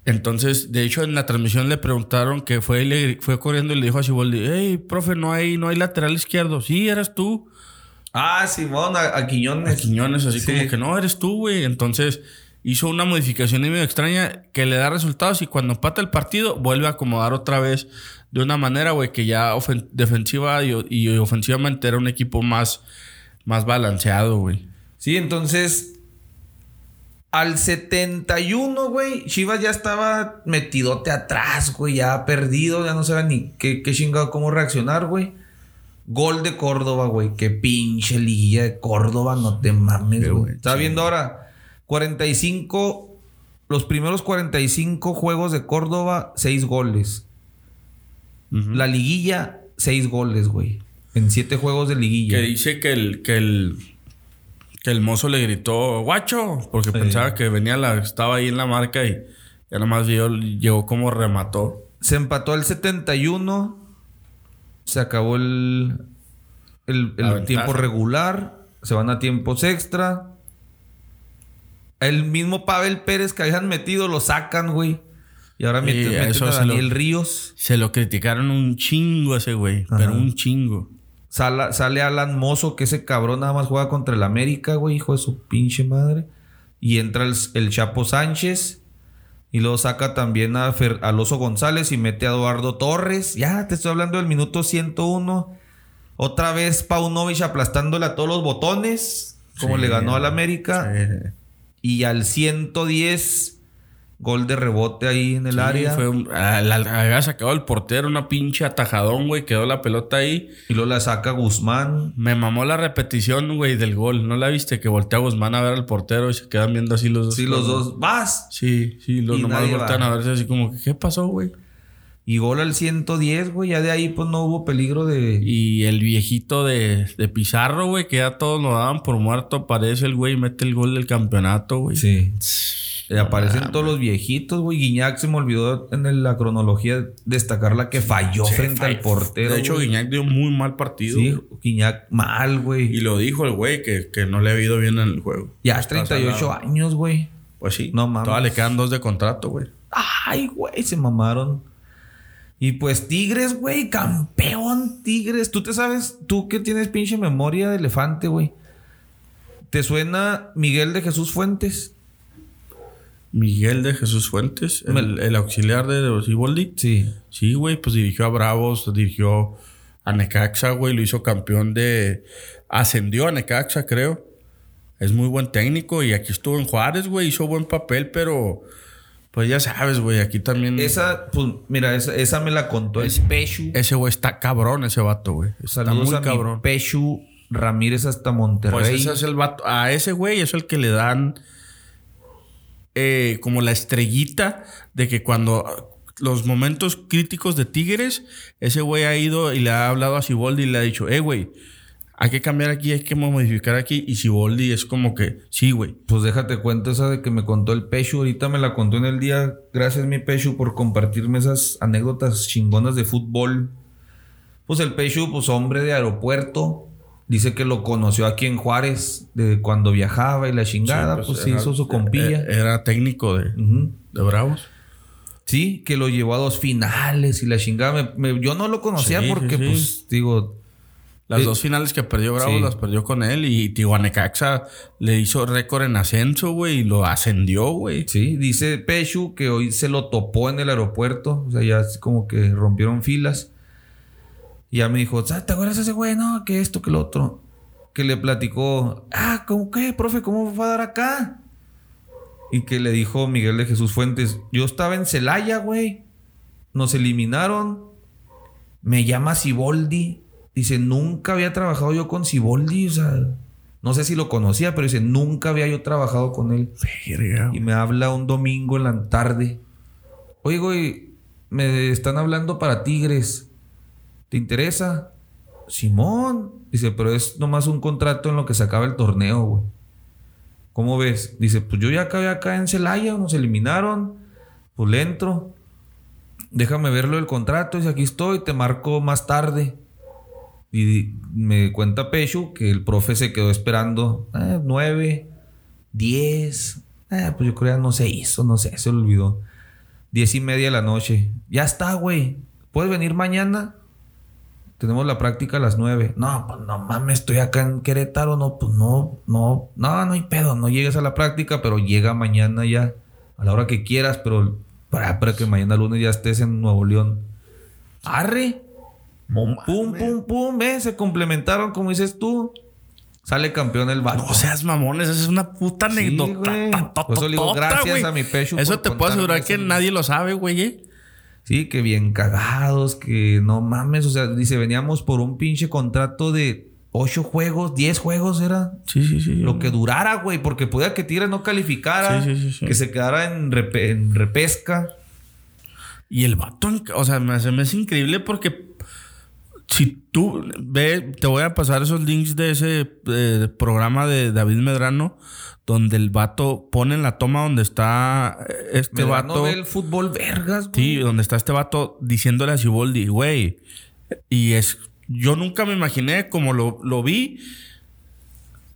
Entonces, de hecho, en la transmisión le preguntaron que fue y le fue corriendo y le dijo a Siboldi, hey, profe, no hay, no hay lateral izquierdo. Sí, eras tú. Ah, Simón, a, a Quiñones. A Quiñones, así Sí. como que no, eres tú, güey. Entonces hizo una modificación medio extraña que le da resultados y cuando empata el partido vuelve a acomodar otra vez de una manera, güey, que ya defensiva y, y ofensivamente era un equipo más, más balanceado, güey. Sí, entonces. Al 71, güey, Chivas ya estaba metidote atrás, güey, ya perdido, ya no sabía ni qué, qué chingado, cómo reaccionar, güey. Gol de Córdoba, güey, qué pinche liguilla de Córdoba, no te mames, güey. Estaba sí. viendo ahora, 45 los primeros 45 juegos de Córdoba, 6 goles. La liguilla, 6 goles, güey. En 7 juegos de liguilla. Que dice que el, que el, que el mozo le gritó, guacho, porque pensaba que venía la, estaba ahí en la marca y ya nomás vio, llegó como remató. Se empató al 71. Se acabó el, el, tiempo regular. Se van a tiempos extra. El mismo Pavel Pérez que habían metido lo sacan, güey. Y ahora meten, a lo- Daniel Ríos. Se lo criticaron un chingo a ese güey, pero un chingo. Sala- sale Alan Mozo, que ese cabrón nada más juega contra el América, güey, hijo de su pinche madre. Y entra el, el Chapo Sánchez. Y luego saca también a Fer- al Oso González y mete a Eduardo Torres. Ya, te estoy hablando del minuto 101. Otra vez Paunovic aplastándole a todos los botones. Como Sí, le ganó al América. Y al 110, gol de rebote ahí en el sí, área. Fue un- había sacado el portero una pinche atajadón, güey. Quedó la pelota ahí. Y luego la saca Guzmán. Me mamó la repetición, güey, del gol. ¿No la viste? Que voltea Guzmán a ver al portero y se quedan viendo así los dos. Sí, los dos. ¡Vas! Sí, sí, los Y nomás voltean va. a verse así como que, ¿qué pasó, güey? Y gol al 110, güey. Ya de ahí pues no hubo peligro de... Y el viejito de, de Pizarro, güey, que ya todos lo daban por muerto, aparece el güey y mete el gol del campeonato, güey. Sí. Y aparecen todos los viejitos, güey. Guiñac se me olvidó en la cronología destacar la que falló Sí, frente al portero. De hecho, güey. Guiñac dio muy mal partido. Sí, güey. Guiñac mal, Y güey. lo dijo el güey que, que no le ha ido bien en el juego. Ya es Está 38 salado. años, güey. Pues sí. No mames. Todavía le quedan dos de contrato, güey. Ay, güey, se mamaron. Y pues Tigres, güey, campeón Tigres. Tú te sabes, tú que tienes pinche memoria de elefante, güey. ¿Te suena Miguel de Jesús Fuentes? Miguel de Jesús Fuentes, el, auxiliar de Siboldi. Sí. Sí, güey, pues dirigió a Bravos, dirigió a Necaxa, güey, lo hizo campeón de... Ascendió a Necaxa, creo. Es muy buen técnico y aquí estuvo en Juárez, güey, hizo buen papel, pero... Pues ya sabes, güey, aquí también... Esa, pues, mira, esa, esa me la contó el Pechu. Ese güey está cabrón, ese vato, güey. Está Saludos muy a mi cabrón. Pechu Ramírez hasta Monterrey. Pues ese es el vato. A ese güey es el que le dan eh, como la estrellita de que cuando los momentos críticos de Tigres, ese güey ha ido y le ha hablado a Siboldi y le ha dicho, eh, güey, hay que cambiar aquí, hay que modificar aquí. Y Siboldi es como que, sí, güey. Pues déjate cuento esa de que me contó el Pechu. Ahorita me la contó en el día. Gracias, mi Pechu, por compartirme esas anécdotas chingonas de fútbol. Pues el Pechu, pues hombre de aeropuerto. Dice que lo conoció aquí en Juárez de cuando viajaba y la chingada. pues era- hizo su compilla. eh, Era técnico de, de Bravos. Sí, que lo llevó a dos finales y la chingada. Me- me- yo no lo conocía sí, porque, sí. pues, digo, Las Eh, dos finales que perdió Bravos sí. las perdió con él. Y Tijuanecaxa le hizo récord en ascenso, güey, y lo ascendió, güey. Sí, dice Pechu que hoy se lo topó en el aeropuerto. O sea, ya como que rompieron filas. Y ya me dijo, "Ah, ¿te acuerdas ese güey? No, que esto, que lo otro. Que le platicó, ah, ¿cómo qué, profe? ¿Cómo va a dar acá? Y que le dijo Miguel de Jesús Fuentes, yo estaba en Celaya, güey. Nos eliminaron. Me llama Siboldi. Dice, nunca había trabajado yo con Siboldi. O sea, no sé si lo conocía, pero dice, nunca había yo trabajado con él. Y me habla un domingo en la tarde. Oye, güey, me están hablando para Tigres. ¿Te interesa? Simón. Dice, pero es nomás un contrato en lo que se acaba el torneo, güey. ¿Cómo ves? Dice, pues yo ya acabé acá en Celaya, nos eliminaron. Pues le entro. Déjame verlo el contrato. Dice, aquí estoy, te marco más tarde. Y me cuenta Pechu que el profe se quedó esperando eh, nueve, diez. Eh, pues yo creo que no se hizo, no sé, se olvidó. Diez y media de la noche. Ya está, güey. ¿Puedes venir mañana? Tenemos la práctica a las nueve. No, pues no mames, estoy acá en Querétaro. No, pues no, no, no, no hay pedo. No llegues a la práctica, pero llega mañana ya. A la hora que quieras, pero para, para que mañana lunes ya estés en Nuevo León. Arre. Pum, pum, pum, pum. Ve, se complementaron, como dices tú. Sale campeón el vato. No seas mamones, esa es una puta Sí, anécdota. Por eso le digo, gracias a mi Pechu Eso te puedo asegurar que eso. nadie lo sabe, güey. ¿eh? Sí, que bien cagados, que no mames. O sea, dice, veníamos por un pinche contrato de ocho juegos, diez juegos era. Sí, sí, sí. Lo que durara, güey, porque podía que Tigres no calificara, Sí, sí, sí, sí. que se quedara en, repe- en repesca. Y el vato, o sea, me, se me hace increíble porque si tú ve, te voy a pasar esos links de ese eh, programa de David Medrano, donde el vato pone en la toma donde está eh, este Medrano vato. ve el fútbol vergas, güey. Sí, donde está este vato diciéndole a Siboldi, güey. Y es. Yo nunca me imaginé, como lo, lo vi,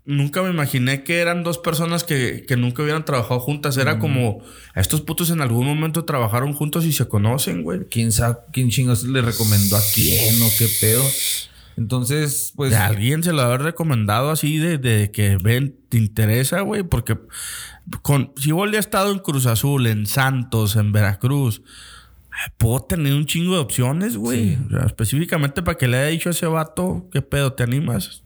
nunca me imaginé que eran dos personas que, que nunca hubieran trabajado juntas. Era como. Estos putos en algún momento trabajaron juntos y se conocen, güey. ¿Quién sabe quién chingos le recomendó a quién o qué pedo? Entonces, pues... De alguien se lo haber recomendado así de, de que ven, te interesa, güey, porque con Siboldi ha estado en Cruz Azul, en Santos, en Veracruz. Puedo tener un chingo de opciones, güey. Sí. O sea, específicamente para que le haya dicho a ese vato, ¿qué pedo? ¿Te animas?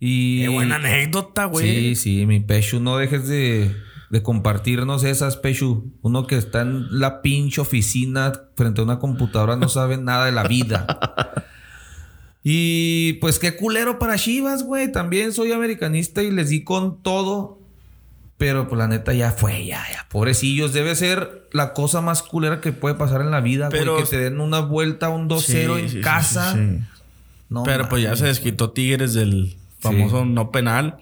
Y... Qué buena anécdota, Sí, güey. sí, mi Pechu, no dejes de, de compartirnos esas, Pechu. Uno que está en la pinche oficina frente a una computadora no sabe nada de la vida. [laughs] Y pues qué culero para Chivas, güey. También soy americanista y les di con todo. Pero pues la neta ya fue, ya, ya. Pobrecillos, debe ser la cosa más culera que puede pasar en la vida, güey. Pero- Que te den una vuelta, un 2-0 Sí, en sí, sí, casa. sí, sí. No Pero pues ya se desquitó Tigres del famoso no penal.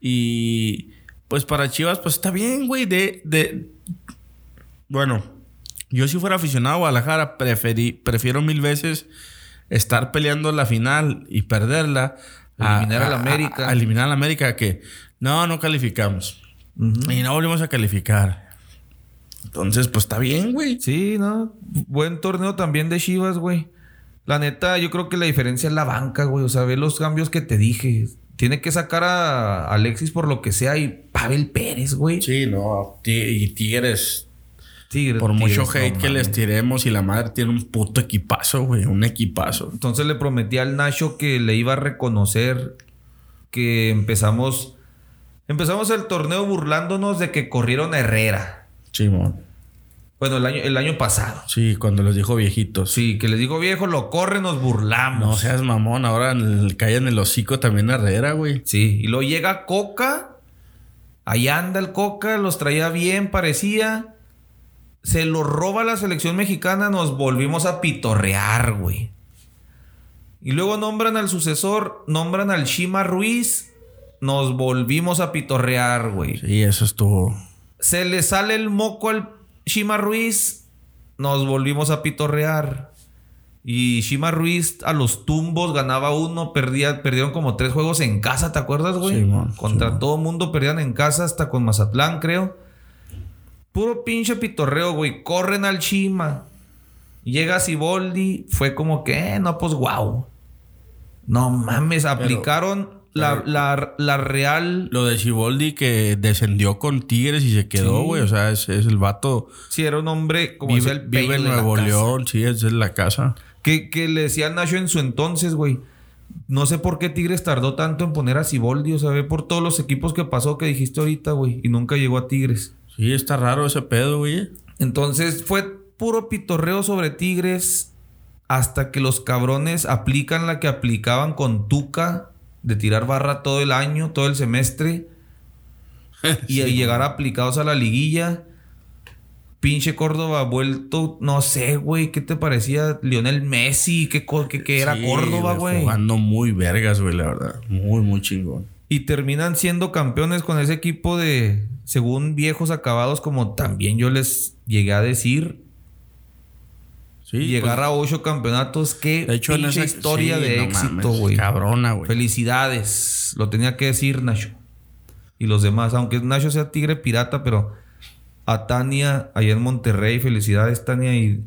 Y pues para Chivas, pues está bien, güey. De, de. Bueno, yo si fuera aficionado a Guadalajara, preferí, prefiero mil veces estar peleando la final y perderla. a- Eliminar al a- América. a- a eliminar al América que no, no calificamos. Y no volvimos a calificar. Entonces, pues está bien, güey. Sí, ¿no? Buen torneo también de Chivas, güey. La neta, yo creo que la diferencia es la banca, güey. O sea, ve los cambios que te dije. Tiene que sacar a Alexis por lo que sea y Pavel Pérez, güey. Sí, no. Y Tigres Tigres, Por mucho Tigres, hate no que les tiremos y la madre tiene un puto equipazo, güey. Un equipazo. Entonces le prometí al Nacho que le iba a reconocer que empezamos... Empezamos el torneo burlándonos de que corrieron a Herrera. Simón. Bueno, el año, el año pasado. Sí, cuando los dijo viejitos. Sí, que les digo viejo, lo corre, nos burlamos. No seas mamón. Ahora cae en el hocico también Herrera, güey. Sí, y luego llega Coca. Ahí anda el Coca, los traía bien, parecía. Se lo roba la selección mexicana, nos volvimos a pitorrear, güey. Y luego nombran al sucesor, nombran al Shima Ruiz, nos volvimos a pitorrear, güey. Sí, eso estuvo. Se le sale el moco al Shima Ruiz, nos volvimos a pitorrear. Y Shima Ruiz a los tumbos ganaba uno, perdía, perdieron como tres juegos en casa, ¿te acuerdas, güey? Simón, Contra todo mundo perdían en casa, hasta con Mazatlán, creo. Puro pinche pitorreo, güey. Corren al Shima. Llega Siboldi, fue como que, eh, no, pues wow. No mames, aplicaron la, la- la real. Lo de Siboldi que descendió con Tigres y se quedó, Sí. güey. O sea, es, es el vato. Si era un hombre, como Vive, el vive en Nuevo casa. León, sí, es la casa. Que, que le decía Nacho en su entonces, güey. No sé por qué Tigres tardó tanto en poner a Siboldi. O sea, ve por todos los equipos que pasó que dijiste ahorita, güey. Y nunca llegó a Tigres. Sí, está raro ese pedo, güey. Entonces fue puro pitorreo sobre Tigres. Hasta que los cabrones aplican la que aplicaban con Tuca. De tirar barra todo el año, todo el semestre. [laughs] Y llegar aplicados a la liguilla. Pinche Córdoba vuelto, no sé, güey, ¿qué te parecía Lionel Messi? ¿Qué, qué- qué era Sí, Córdoba, güey? Jugando muy vergas, güey, la verdad. Muy, muy chingón. Y terminan siendo campeones con ese equipo de, según viejos acabados, como también yo les llegué a decir. Sí, llegar pues, a ocho campeonatos, qué de hecho, en pinche esa historia sí, de no éxito, güey. Cabrona, güey. Felicidades. Lo tenía que decir Nacho. Y los demás, aunque Nacho sea tigre pirata, pero a Tania, allá en Monterrey, felicidades Tania y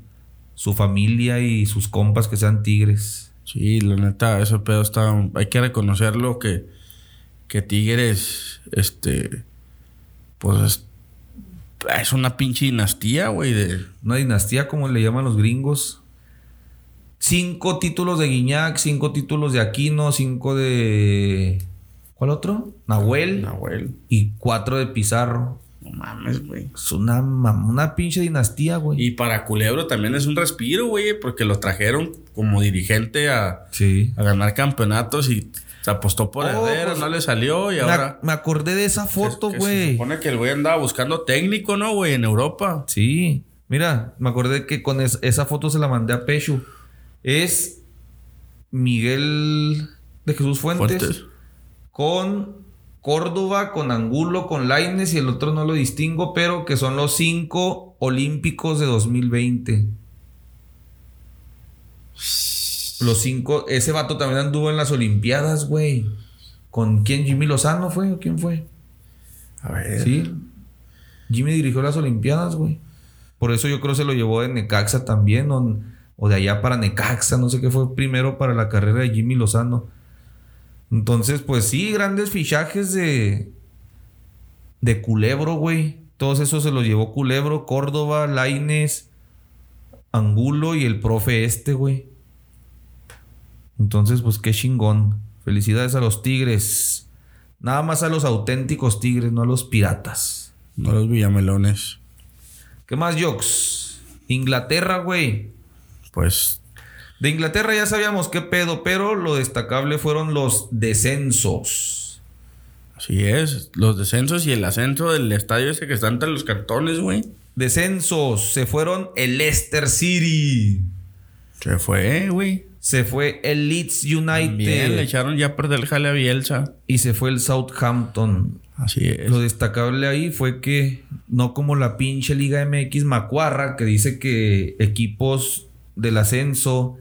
su familia y sus compas que sean tigres. Sí, la neta, ese pedo está. Hay que reconocerlo que, que Tigres, este. Pues es, es una pinche dinastía, güey. De, Una dinastía, como le llaman los gringos. Cinco títulos de Guiñac, cinco títulos de Aquino, cinco de. ¿Cuál otro? Nahuel. Nahuel. Y cuatro de Pizarro. No mames, güey. Es una, una pinche dinastía, güey. Y para Culebro también es un respiro, güey, porque lo trajeron como dirigente a, Sí. a ganar campeonatos y se apostó por Oh, Herrera, pues, no le salió y Me, ahora... me acordé de esa foto, que Se güey. supone que el güey andaba buscando técnico, ¿no, güey? En Europa. Sí. Mira, me acordé que con es- esa foto se la mandé a Pechu. Es Miguel de Jesús Fuentes, Fuentes. con Córdoba, con Angulo, con Laines y el otro no lo distingo, pero que son los cinco olímpicos de 2020. Los cinco, ese vato también anduvo en las Olimpiadas, güey. ¿Con quién? ¿Jimmy Lozano fue o quién fue? A ver. Sí. Jimmy dirigió las Olimpiadas, güey. Por eso yo creo se lo llevó de Necaxa también, o, o de allá para Necaxa, no sé qué fue primero para la carrera de Jimmy Lozano. Entonces, pues sí, grandes fichajes de. de Culebro, güey. Todos esos se los llevó Culebro, Córdoba, Laines, Angulo y el profe este, güey. Entonces, pues qué chingón. Felicidades a los Tigres. Nada más a los auténticos Tigres, no a los piratas. No los Villamelones. ¿Qué más, Jox? Inglaterra, güey. Pues De Inglaterra ya sabíamos qué pedo, pero lo destacable fueron los descensos. así es. Los descensos y el ascenso del estadio ese que está entre los cartones, güey. Descensos. Se fueron el Leicester City. Se fue, güey. Se fue el Leeds United. Bien, le echaron ya a perder el jale a Bielsa. y se fue el Southampton. Así es. Lo destacable ahí fue que no como la pinche Liga MX Macuarra, que dice que equipos del ascenso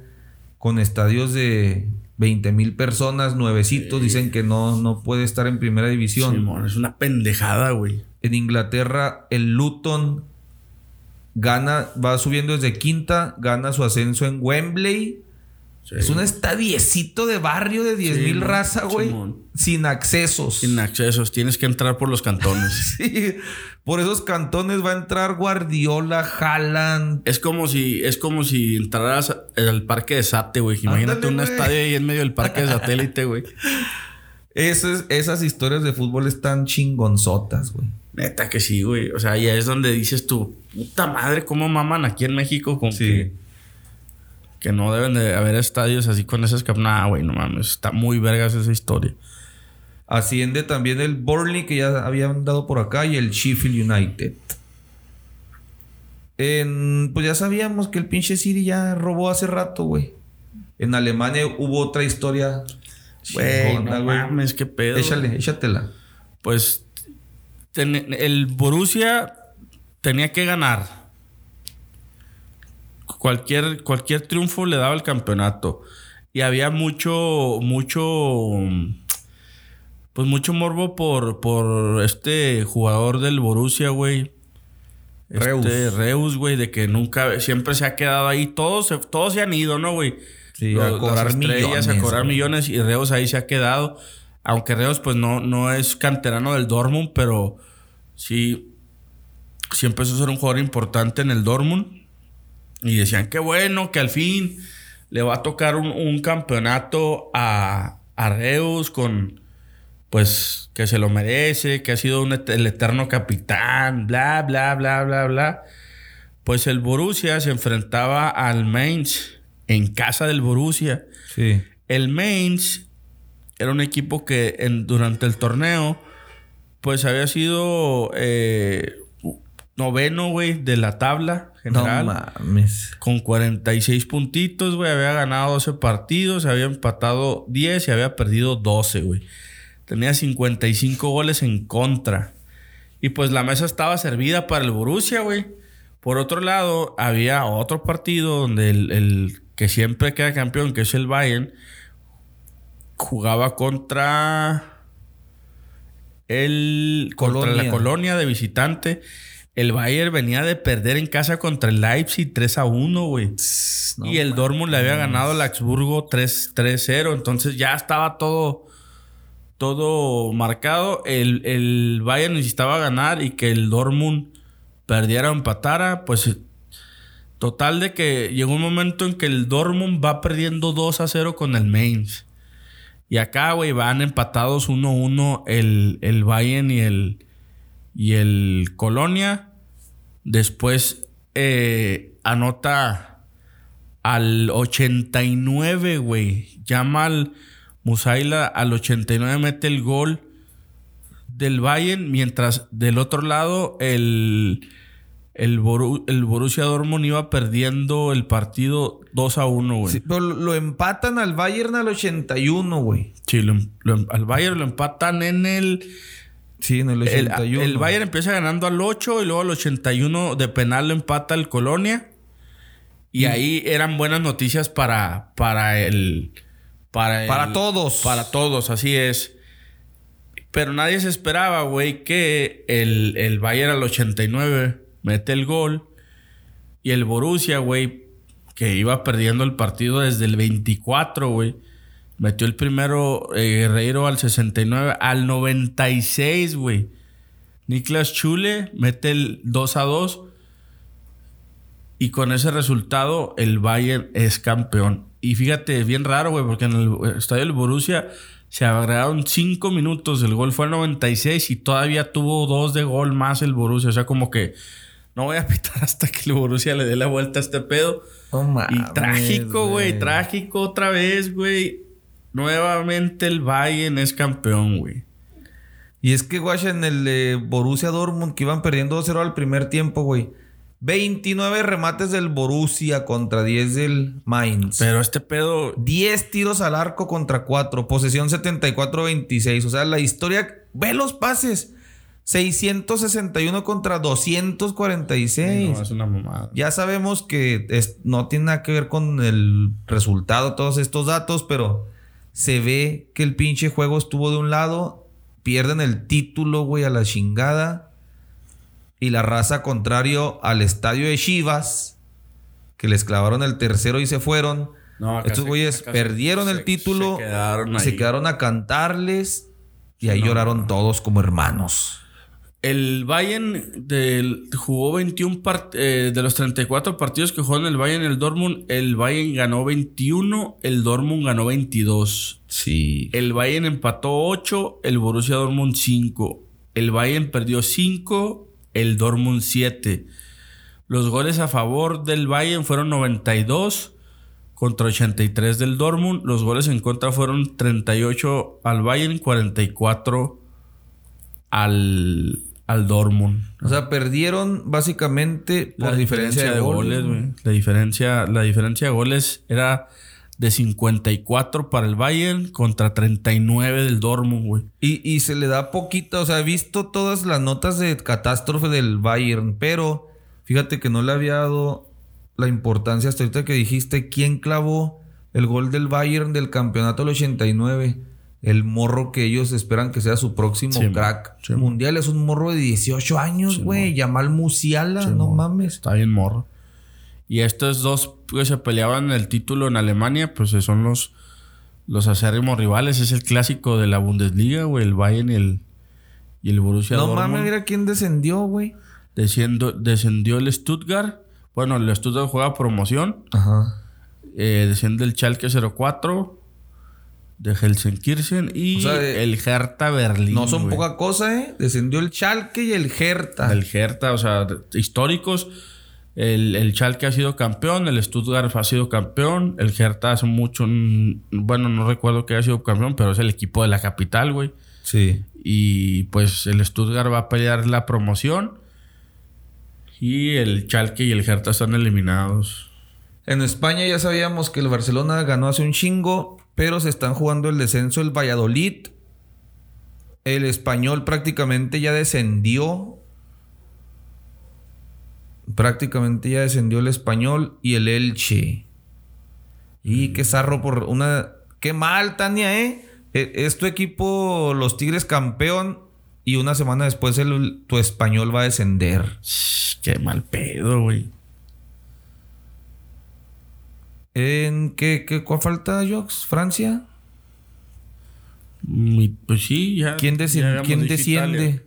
con estadios de 20 mil personas, nuevecitos, dicen que no, no puede estar en primera división. Simón, es una pendejada, güey. En Inglaterra, el Luton gana, va subiendo desde quinta, gana su ascenso en Wembley. Sí. Es un estadiecito de barrio de 10 mil raza, güey. Sin accesos. Sin accesos, tienes que entrar por los cantones. [laughs] Sí, por esos cantones va a entrar Guardiola, Haaland. es como si, es como si entraras al parque de Sate, güey. Imagínate un estadio ahí en medio del parque de satélite, güey. [laughs] Esas, esas historias de fútbol están chingonzotas, güey. Neta que sí, güey. O sea, ya es donde dices tú, puta madre, cómo maman aquí en México con Sí. que, que no deben de haber estadios así con esas cap. Nah, güey, no mames. Está muy vergas esa historia. Asciende también el Burnley, que ya habían dado por acá, y el Sheffield United. En- pues ya sabíamos que el pinche City ya robó hace rato, güey. En Alemania hubo otra historia. Güey, no mames, qué pedo. Échale, échatela. Pues ten- el Borussia tenía que ganar. Cualquier, cualquier triunfo le daba el campeonato. Y había mucho, mucho, pues mucho morbo por, por este jugador del Borussia, güey. Reus. Este, Reus, güey, de que nunca, siempre se ha quedado ahí. Todos se, todos se han ido, ¿no, güey? Sí, Los- a cobrar millones. A cobrar güey. millones y Reus ahí se ha quedado. Aunque Reus, pues no, no es canterano del Dortmund, pero sí, sí empezó a ser un jugador importante en el Dortmund. Y decían que bueno, que al fin le va a tocar un, un campeonato a, a Reus con, pues, que se lo merece, que ha sido un el eterno capitán, bla, bla, bla, bla, bla. Pues el Borussia se enfrentaba al Mainz en casa del Borussia. Sí. El Mainz era un equipo que en- durante el torneo, pues había sido eh, noveno, güey, de la tabla general. No mames. con 46 puntitos, güey. Había ganado 12 partidos, había empatado 10 y había perdido 12, güey. Tenía 55 goles en contra. Y pues la mesa estaba servida para el Borussia, güey. Por otro lado, había otro partido donde el, el que siempre queda campeón, que es el Bayern, jugaba contra el contra la colonia de visitante. El Bayern venía de perder en casa contra el Leipzig 3 a 1, güey. No y el Dortmund le había ganado al Augsburgo 3 3-0. Entonces ya estaba todo, todo marcado. El, el Bayern necesitaba ganar y que el Dortmund perdiera o empatara. Pues total de que llegó un momento en que el Dortmund va perdiendo 2 a 0 con el Mainz. Y acá, güey, van empatados 1-1 el, el Bayern y el, y el Colonia. Después eh, anota al 89, güey. Llama al Musaila al 89, mete el gol del Bayern, mientras del otro lado el, el, Boru- el Borussia Dortmund iba perdiendo el partido 2 a 1, güey. Sí, Sí, pero lo empatan al Bayern al 81, güey. lo- lo- al Bayern lo empatan en el... Sí, en el El, 81. el Bayern empieza ganando al 8 y luego al 81 de penal lo empata el Colonia. Y ahí eran buenas noticias para, para el... Para, el- Para todos. Para todos, así es. Pero nadie se esperaba, güey, que el, el Bayern al 89 mete el gol. Y el Borussia, güey, que iba perdiendo el partido desde el 24, güey. Metió el primero eh, Guerreiro al 69. Al 96, güey. Niklas Chule mete el 2 a 2. Y con ese resultado, el Bayern es campeón. Y fíjate, bien raro, güey, porque en el estadio del Borussia se agregaron 5 minutos. El gol fue al 96 y todavía tuvo dos de gol más el Borussia. O sea, como que no voy a [laughs] pitar hasta que el Borussia le dé la vuelta a este pedo. Mames, Y trágico, güey. Trágico otra vez, güey. Nuevamente el Bayern es campeón, güey. Y es que, guacha, en el de Borussia Dortmund, que iban perdiendo 2-0 al primer tiempo, güey. 29 remates del Borussia contra 10 del Mainz. Pero este pedo 10 tiros al arco contra 4. Posesión 74-26. O sea, la historia. Ve los pases. 661 contra 246. no, es una mamada. Ya sabemos que es- no tiene nada que ver con el resultado, todos estos datos, pero se ve que el pinche juego estuvo de un lado, pierden el título, güey, a la chingada. Y la raza contrario al estadio de Chivas, que les clavaron el tercero y se fueron. No, Estos güeyes perdieron se- el título, Se quedaron se quedaron a cantarles y ahí No. lloraron todos como hermanos. El Bayern del- jugó 21 part- eh, de los 34 partidos que jugó en el Bayern el Dortmund. El Bayern ganó 21, el Dortmund ganó 22. Sí. El Bayern empató 8, el Borussia Dortmund 5. El Bayern perdió 5, el Dortmund 7. Los goles a favor del Bayern fueron 92 contra 83 del Dortmund. Los goles en contra fueron 38 al Bayern, 44 al, al Dortmund. O sea, perdieron básicamente por La diferencia, de, goles, güey. güey. La diferencia, la diferencia de goles era de 54 para el Bayern contra 39 del Dortmund, güey. Y, y se le da poquito, o sea, he visto todas las notas de catástrofe del Bayern, pero fíjate que no le había dado la importancia hasta ahorita que dijiste quién clavó el gol del Bayern del campeonato del 89. El morro que ellos esperan que sea su próximo Sí, crack sí, mundial. Es un morro de 18 años, güey. Yamal Musiala, Sí, no mames. Está bien morro. Y estos dos que se peleaban el título en Alemania, pues son los, los acérrimos rivales. Es el clásico de la Bundesliga, güey. El Bayern y el, y el Borussia No Dortmund. mames, mira quién descendió, güey. Desciendo- descendió el Stuttgart. Bueno, el Stuttgart juega promoción. Ajá. Eh, desciende el Schalke 04 de Helsenkirchen y O sea, el Hertha Berlín. No son poca cosa, ¿eh? Descendió el Schalke y el Hertha. El Hertha, o sea, históricos. El, el Schalke ha sido campeón, el Stuttgart ha sido campeón, el Hertha hace mucho, bueno, no recuerdo que haya sido campeón, pero es el equipo de la capital, güey. Sí. Y pues el Stuttgart va a pelear la promoción y el Schalke y el Hertha están eliminados. En España ya sabíamos que el Barcelona ganó hace un chingo, pero se están jugando el descenso el Valladolid. El español prácticamente ya descendió. Prácticamente ya descendió el español y el Elche. Y qué zarro por una. Qué mal, Tania, ¿eh? E- Es tu equipo, los Tigres campeón. Y una semana después el- tu español va a descender. Qué mal pedo, güey. ¿En qué, qué cuál falta, Jox? ¿Francia? Pues sí, ya. ¿Quién, ya quién desciende? Italia.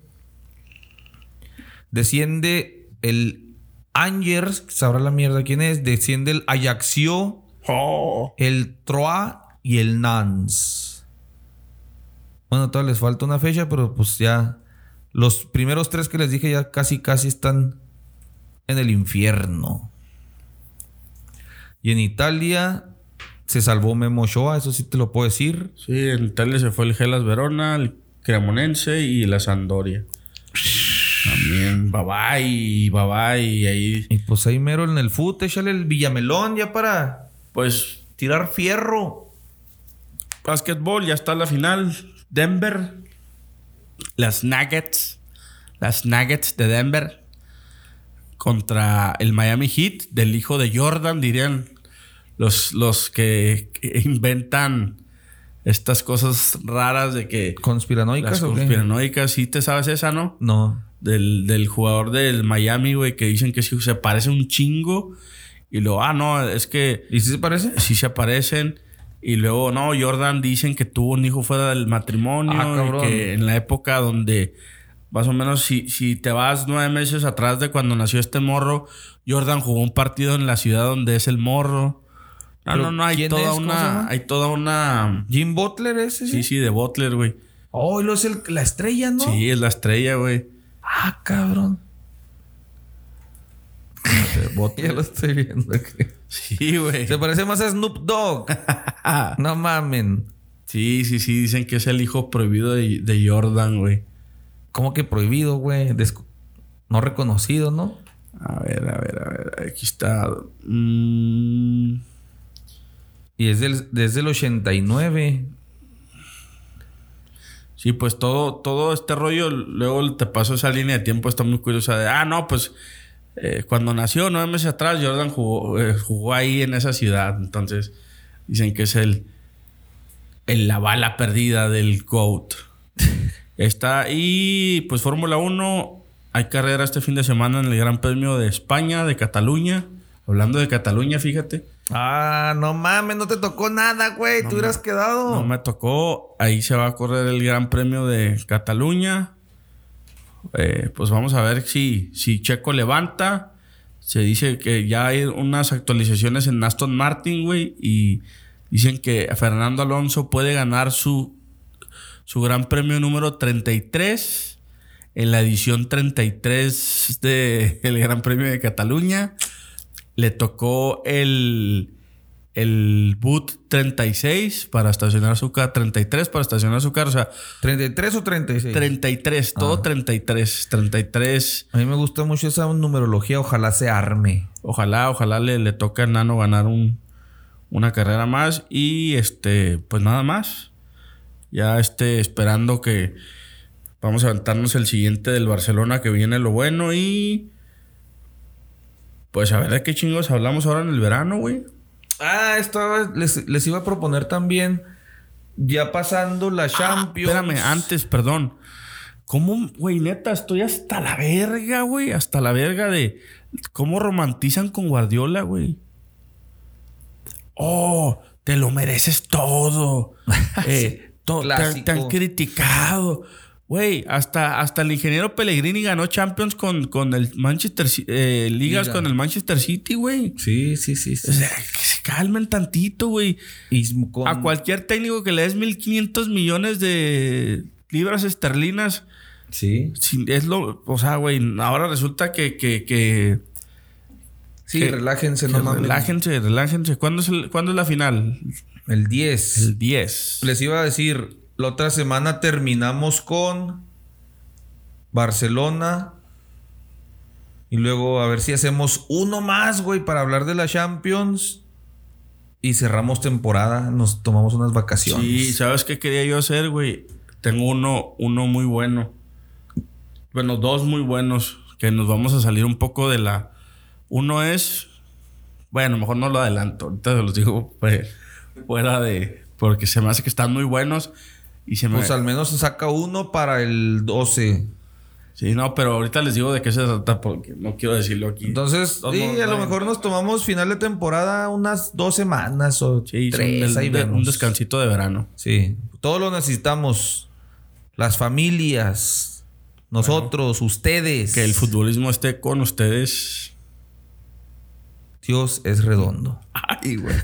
Desciende el Angers, sabrá la mierda quién es. Desciende el Ajaxio, Oh. el Troyes y el Nantes. Bueno, todavía les falta una fecha, pero pues ya Los primeros tres que les dije ya casi, casi están en el infierno. Y en Italia se salvó Memo Ochoa, eso sí te lo puedo decir. Sí, en Italia se fue el Gelas Verona, el Cremonense y la Sandoria. También, bye bye, bye bye. Y ahí, Y pues ahí mero en el fútbol, échale el Villamelón ya para pues, tirar fierro. básquetbol, ya está la final. Denver, las Nuggets, las Nuggets de Denver contra el Miami Heat del hijo de Jordan, dirían los, los que que inventan estas cosas raras de que ¿Conspiranoicas las conspiranoicas, sí te sabes esa, ¿no? No. del, del jugador del Miami, güey, que dicen que sí se parece un chingo. Y luego, ah, no, es que ¿Y si se parece? sí se aparecen. Y luego, no, Jordan dicen que tuvo un hijo fuera del matrimonio. Ah, y que en la época donde, más o menos, si, si te vas nueve meses atrás de cuando nació este morro, Jordan jugó un partido en la ciudad donde es el morro. No, ¿Pero no, no, hay toda una. Hay toda una. Jim Butler ese. Sí, sí, de Butler, güey. Oh, y lo es el- la estrella, ¿no? Sí, es la estrella, güey. Ah, cabrón. [laughs] ya lo estoy viendo. Sí, güey. Se parece más a Snoop Dogg. [laughs] no mamen. Sí, sí, sí, dicen que es el hijo prohibido de, de Jordan, güey. ¿Cómo que prohibido, güey? Desco- No reconocido, ¿no? A ver, a ver, a ver, aquí está. Mm, Y es del, desde el 89. sí, pues todo, todo este rollo, luego te paso esa línea de tiempo, está muy curiosa de, ah, no, pues eh, cuando nació nueve meses atrás, Jordan jugó, eh, jugó ahí en esa ciudad. Entonces, dicen que es el, el la bala perdida del GOAT. Ahí [laughs] está. Y pues Fórmula 1, hay carrera este fin de semana en el Gran Premio de España, de Cataluña. Hablando de Cataluña, fíjate. Ah, no mames, no te tocó nada, güey. Tú hubieras quedado. No me tocó. Ahí se va a correr el Gran Premio de Cataluña. Eh, pues vamos a ver si, si Checo levanta. Se dice que ya hay unas actualizaciones en Aston Martin, güey. Y dicen que Fernando Alonso puede ganar su, su Gran Premio número 33 en la edición 33 del Gran Premio de Cataluña. Le tocó el, el boot 36 para estacionar su carro, 33 para estacionar su carro, o sea, ¿33 o 36? 33, todo 33, 33. A mí me gusta mucho esa numerología. Ojalá se arme. Ojalá, ojalá le, le toque a Nano ganar un, una carrera más y este, pues nada más. Ya este, esperando que vamos a aventarnos el siguiente del Barcelona que viene lo bueno y pues a ver de qué chingos hablamos ahora en el verano, güey. Ah, estaba, les, les iba a proponer también, ya pasando la Champions. Ah, espérame, antes, perdón. ¿Cómo, güey, neta? Estoy hasta la verga, güey. Hasta la verga de cómo romantizan con Guardiola, güey. Oh, te lo mereces todo. [laughs] Eh, to- te han criticado. Güey, hasta, hasta el ingeniero Pellegrini ganó Champions con, con el Manchester eh, Ligas Liga. con el Manchester City, güey. Sí, sí, sí. sí. O sea, que se calmen tantito, güey. Con- A cualquier técnico que le des 1500 millones de libras esterlinas, Sí. es lo. O sea, güey, ahora resulta que. que, que, Sí, que- relájense, no mames. relájense, relájense. ¿Cuándo es, el- ¿Cuándo es la final? El 10. El 10. Les iba a decir, la otra semana terminamos con Barcelona. Y luego a ver si hacemos uno más, güey, para hablar de la Champions. Y cerramos temporada. Nos tomamos unas vacaciones. Sí, ¿sabes qué quería yo hacer, güey? Tengo uno, uno muy bueno. Bueno, dos muy buenos. Que nos vamos a salir un poco de la. Uno es. Bueno, mejor no lo adelanto. Ahorita se los digo [laughs] fuera de. Porque se me hace que están muy buenos. Y se me. Pues al menos se saca uno para el 12. Sí, no, pero ahorita les digo de qué se trata porque no quiero decirlo aquí. Entonces, sí, a lo mejor nos tomamos final de temporada unas dos semanas o sí, tres. ahí de- un descansito de verano. Sí, todo lo necesitamos. Las familias, nosotros, ustedes. Que el futbolismo esté con ustedes. Dios es redondo. Ay, güey.